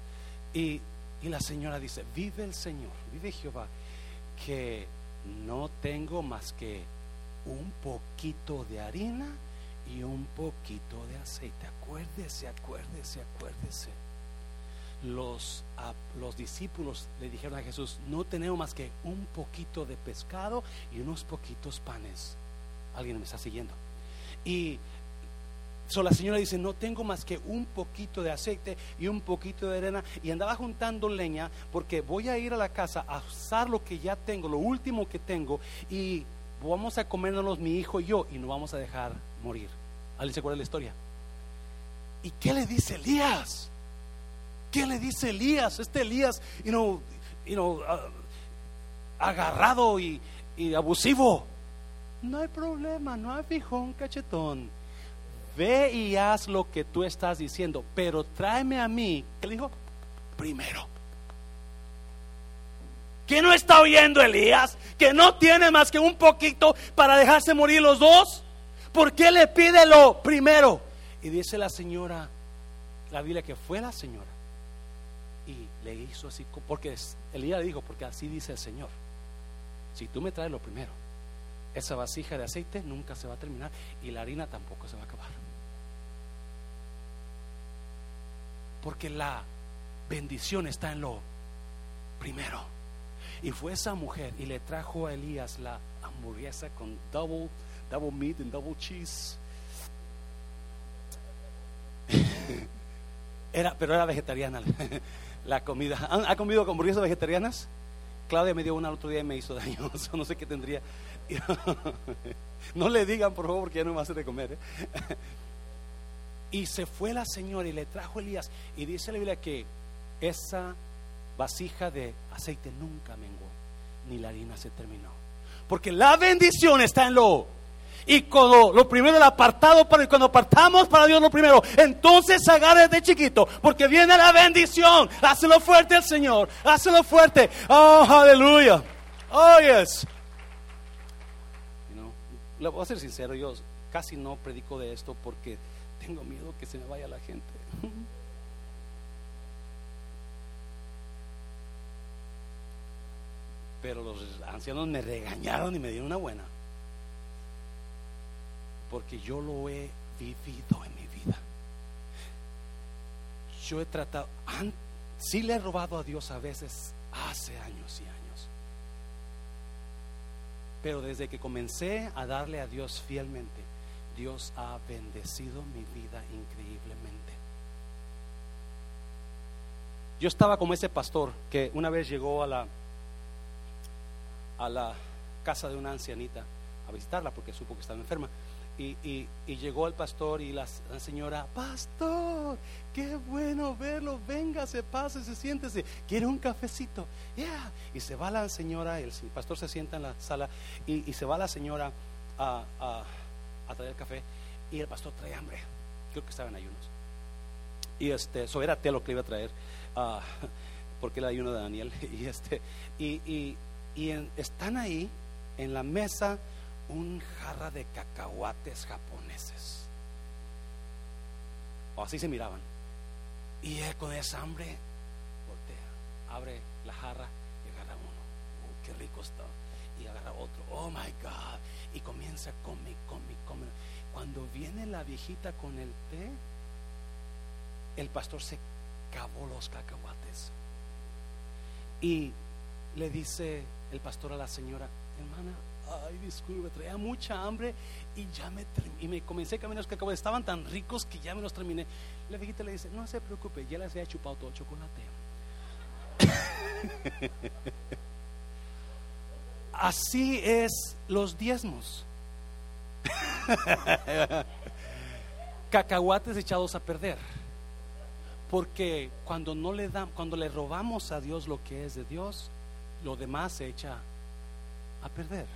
Y, y la señora dice, vive el Señor, vive Jehová, que no tengo más que un poquito de harina y un poquito de aceite. Acuérdese, acuérdese, acuérdese. Los, los discípulos le dijeron a Jesús, no tenemos más que un poquito de pescado y unos poquitos panes. Alguien me está siguiendo. Y So, la señora dice, no tengo más que un poquito de aceite y un poquito de arena. Y andaba juntando leña porque voy a ir a la casa a usar lo que ya tengo, lo último que tengo. Y vamos a comérnoslos mi hijo y yo y nos vamos a dejar morir. ¿Alguien se acuerda de la historia? ¿Y qué le dice Elías? ¿Qué le dice Elías? Este Elías, you know, you know, ah, agarrado y, y abusivo. No hay problema, no hay fijón cachetón ve y haz lo que tú estás diciendo, pero tráeme a mí, ¿qué le dijo? Primero. ¿Que no está oyendo Elías? ¿Que no tiene más que un poquito para dejarse morir los dos? ¿Por qué le pide lo primero? Y dice la señora, la Biblia que fue la señora, y le hizo así, porque Elías le dijo, porque así dice el Señor. Si tú me traes lo primero, esa vasija de aceite nunca se va a terminar y la harina tampoco se va a acabar. Porque la bendición está en lo primero. Y fue esa mujer y le trajo a Elías la hamburguesa con double, double meat and double cheese. Era, pero era vegetariana la comida. ¿Ha comido hamburguesas vegetarianas? Claudia me dio una el otro día y me hizo daño. No sé qué tendría. No le digan, por favor, porque ya no me hacer de comer. ¿eh? Y se fue la señora y le trajo Elías. Y dice la Biblia que esa vasija de aceite nunca menguó, ni la harina se terminó. Porque la bendición está en lo. Y cuando lo primero el apartado para cuando apartamos para Dios lo primero, entonces agarre de chiquito, porque viene la bendición. Hácelo fuerte el Señor, hácelo fuerte. Oh, aleluya. Oh, yes. le voy a ser sincero, yo casi no predico de esto porque tengo miedo que se me vaya la gente. Pero los ancianos me regañaron y me dieron una buena. Porque yo lo he vivido en mi vida. Yo he tratado, sí le he robado a Dios a veces hace años y años. Pero desde que comencé a darle a Dios fielmente, Dios ha bendecido mi vida increíblemente. Yo estaba como ese pastor que una vez llegó a la a la casa de una ancianita a visitarla porque supo que estaba enferma. Y, llegó el pastor y la, señora, pastor, qué bueno verlo, venga, se pase, se siéntese, quiere un cafecito. Y se va la señora, el, pastor se sienta en la sala y, se va la señora a, traer el café y el pastor trae hambre, creo que estaba en ayunos. Y este, eso era lo que iba a traer, uh, porque el ayuno de Daniel. Y este, y y están ahí en la mesa un jarra de cacahuates japoneses. O así se miraban. Y él con esa hambre voltea, abre la jarra y agarra uno. Oh, qué rico está. Y agarra otro. Oh my God. Y comienza a comer, comer. Cuando viene la viejita con el té, el pastor se cavó los cacahuates. Y le dice el pastor a la señora, hermana, ay, disculpe, traía mucha hambre y ya me, y me comencé a caminar los cacahuates, estaban tan ricos que ya me los terminé. La viejita le dice, no se preocupe, ya les había chupado todo el chocolate. Así es los diezmos. Cacahuates echados a perder. Porque cuando no le dan, cuando le robamos a Dios lo que es de Dios, lo demás se echa a perder.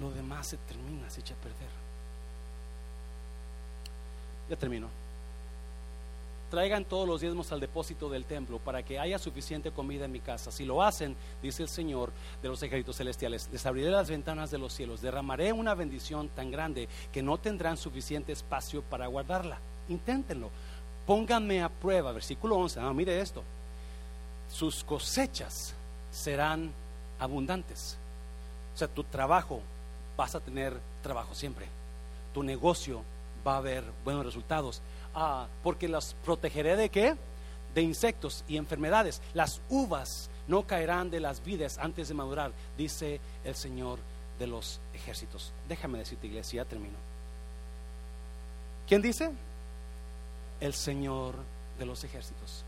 Lo demás se termina, se echa a perder. Ya termino. Traigan todos los diezmos al depósito del templo para que haya suficiente comida en mi casa. Si lo hacen, dice el Señor de los ejércitos celestiales, les abriré las ventanas de los cielos, derramaré una bendición tan grande que no tendrán suficiente espacio para guardarla. Inténtenlo. Pónganme a prueba. Versículo 11. Ah, mire esto sus cosechas serán abundantes. O sea, tu trabajo, vas a tener trabajo siempre. Tu negocio va a haber buenos resultados. Ah, porque las protegeré de qué? De insectos y enfermedades. Las uvas no caerán de las vides antes de madurar, dice el Señor de los ejércitos. Déjame decirte, iglesia, ya termino. ¿Quién dice? El Señor de los ejércitos.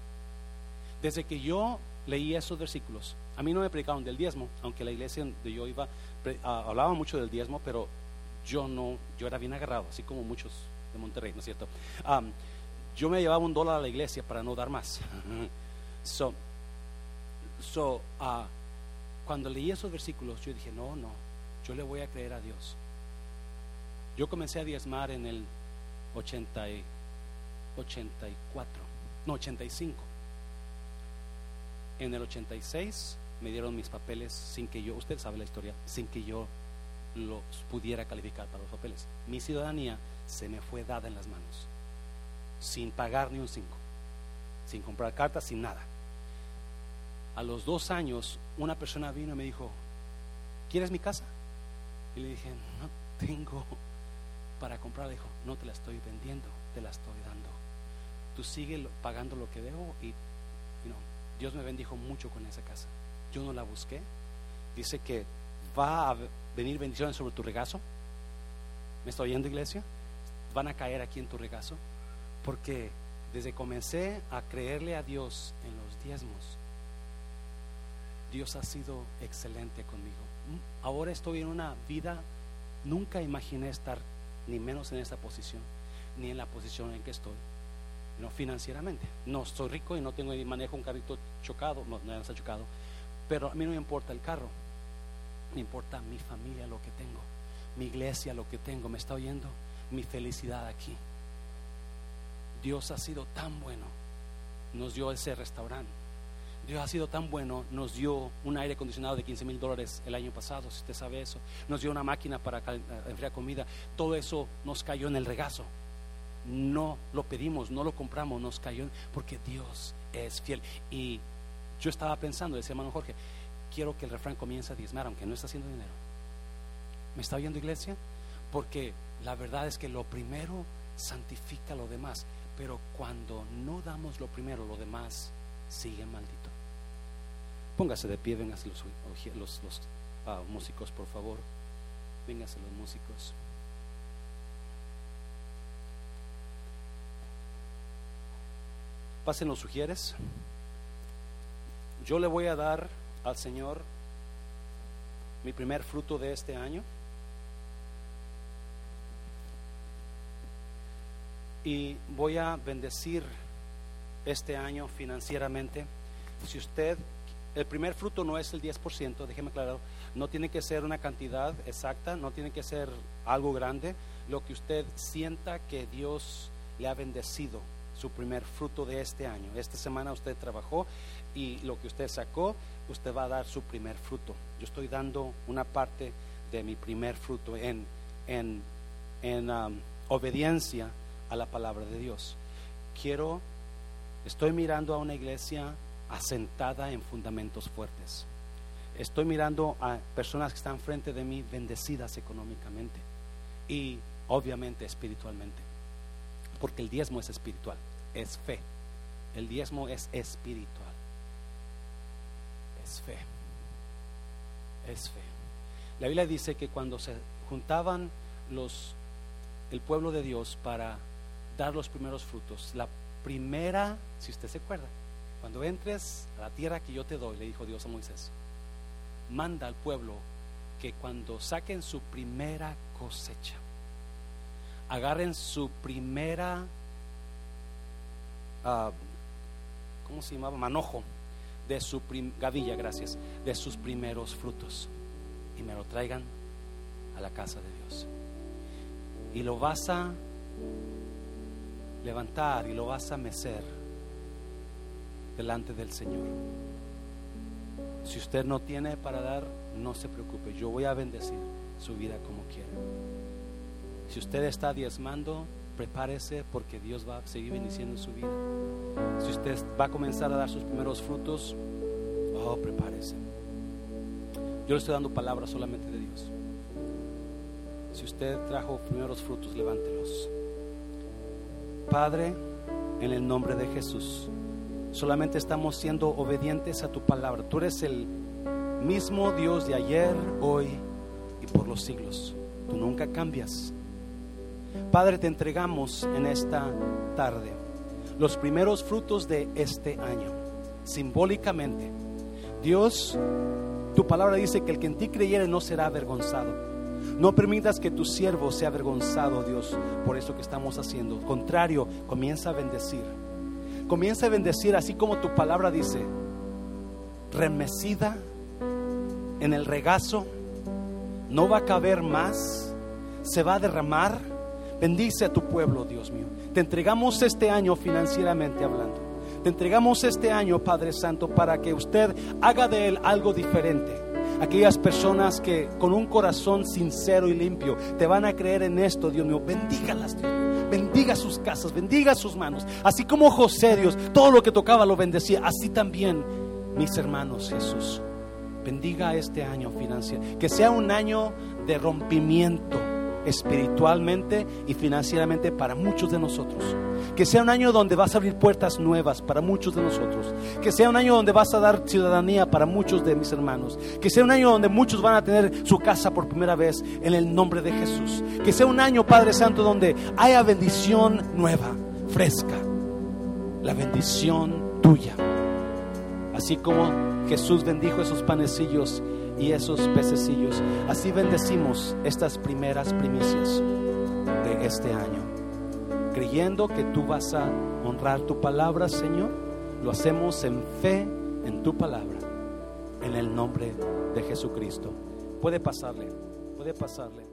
Desde que yo leí esos versículos, a mí no me predicaron del diezmo, aunque la iglesia donde yo iba ah, hablaba mucho del diezmo, pero yo no, yo era bien agarrado, así como muchos de Monterrey, ¿no es cierto? yo me llevaba un dólar a la iglesia para no dar más. so, uh, cuando leí esos versículos, yo dije, no, no, yo le voy a creer a Dios. Yo comencé a diezmar en el 80 y 84, no, 85. En el 86 me dieron mis papeles sin que yo, usted sabe la historia, sin que yo los pudiera calificar para los papeles. Mi ciudadanía se me fue dada en las manos, sin pagar ni un cinco, sin comprar cartas, sin nada. A los dos años, una persona vino y me dijo, ¿quieres mi casa? Y le dije, no tengo para comprar. Dijo, no te la estoy vendiendo, te la estoy dando. Tú sigue pagando lo que debo y Dios me bendijo mucho con esa casa. Yo no la busqué. Dice que va a venir bendiciones sobre tu regazo. ¿Me está oyendo, iglesia? Van a caer aquí en tu regazo. Porque desde comencé a creerle a Dios en los diezmos, Dios ha sido excelente conmigo. Ahora estoy en una vida, nunca imaginé estar ni menos en esta posición, ni en la posición en que estoy, no financieramente. No soy rico y no tengo ni manejo un carrito chocado, no, no está chocado, pero a mí no me importa el carro, me importa mi familia, lo que tengo, mi iglesia, lo que tengo, me está oyendo, mi felicidad aquí. Dios ha sido tan bueno, nos dio ese restaurante Dios ha sido tan bueno, nos dio un aire acondicionado de 15 mil dólares el año pasado, si usted sabe eso, nos dio una máquina para eh, enfriar comida, todo eso nos cayó en el regazo. No lo pedimos, no lo compramos, nos cayó porque Dios es fiel. Y yo estaba pensando, decía hermano Jorge, quiero que el refrán comience a diezmar, aunque no está haciendo dinero. ¿Me está oyendo iglesia? Porque la verdad es que lo primero santifica lo demás, pero cuando no damos lo primero, lo demás sigue maldito. Póngase de pie, véngase los, ah, músicos, por favor. Véngase los músicos. Pasen los sugieres. Yo le voy a dar al Señor mi primer fruto de este año. Y voy a bendecir este año financieramente. Si usted el primer fruto no es el 10%, déjeme aclarar, no tiene que ser una cantidad exacta, no tiene que ser algo grande, lo que usted sienta que Dios le ha bendecido, su primer fruto de este año. Esta semana usted trabajó y lo que usted sacó, usted va a dar su primer fruto. Yo estoy dando una parte de mi primer fruto en, en, en um, obediencia a la palabra de Dios. Quiero, estoy mirando a una iglesia asentada en fundamentos fuertes. Estoy mirando a personas que están frente de mí bendecidas económicamente y obviamente espiritualmente. Porque el diezmo es espiritual, es fe. El diezmo es espiritual. Es fe. Es fe. La Biblia dice que cuando se juntaban los el pueblo de Dios para dar los primeros frutos, la primera, si usted se acuerda, cuando entres a la tierra que yo te doy, le dijo Dios a Moisés, manda al pueblo que cuando saquen su primera cosecha, agarren su primera, uh, ¿cómo se llamaba? Manojo de su gavilla, gracias, de sus primeros frutos y me lo traigan a la casa de Dios. Y lo vas a levantar y lo vas a mecer delante del Señor. Si usted no tiene para dar, no se preocupe, yo voy a bendecir su vida como quiera. Si usted está diezmando, prepárese porque Dios va a seguir bendiciendo su vida. Si usted va a comenzar a dar sus primeros frutos, oh, prepárese. Yo le estoy dando palabras solamente de Dios. Si usted trajo primeros frutos, levántelos. Padre, en el nombre de Jesús. Solamente estamos siendo obedientes a tu palabra. Tú eres el mismo Dios de ayer, hoy y por los siglos. Tú nunca cambias. Padre, te entregamos en esta tarde los primeros frutos de este año, simbólicamente. Dios, tu palabra dice que el que en ti creyere no será avergonzado. No permitas que tu siervo sea avergonzado, Dios, por eso que estamos haciendo. Contrario, comienza a bendecir Comienza a bendecir así como tu palabra dice, remecida en el regazo, no va a caber más, se va a derramar. Bendice a tu pueblo, Dios mío. Te entregamos este año financieramente hablando. Te entregamos este año, Padre Santo, para que usted haga de él algo diferente. Aquellas personas que con un corazón sincero y limpio te van a creer en esto, Dios mío, bendígalas, Dios bendiga sus casas, bendiga sus manos. Así como José, Dios, todo lo que tocaba lo bendecía. Así también, mis hermanos, Jesús, bendiga este año financiero, que sea un año de rompimiento espiritualmente y financieramente para muchos de nosotros. Que sea un año donde vas a abrir puertas nuevas para muchos de nosotros. Que sea un año donde vas a dar ciudadanía para muchos de mis hermanos. Que sea un año donde muchos van a tener su casa por primera vez en el nombre de Jesús. Que sea un año, Padre Santo, donde haya bendición nueva, fresca. La bendición tuya. Así como Jesús bendijo esos panecillos y esos pececillos. Así bendecimos estas primeras primicias de este año, creyendo que tú vas a honrar tu palabra, Señor. Lo hacemos en fe en tu palabra, en el nombre de Jesucristo. Puede pasarle, puede pasarle.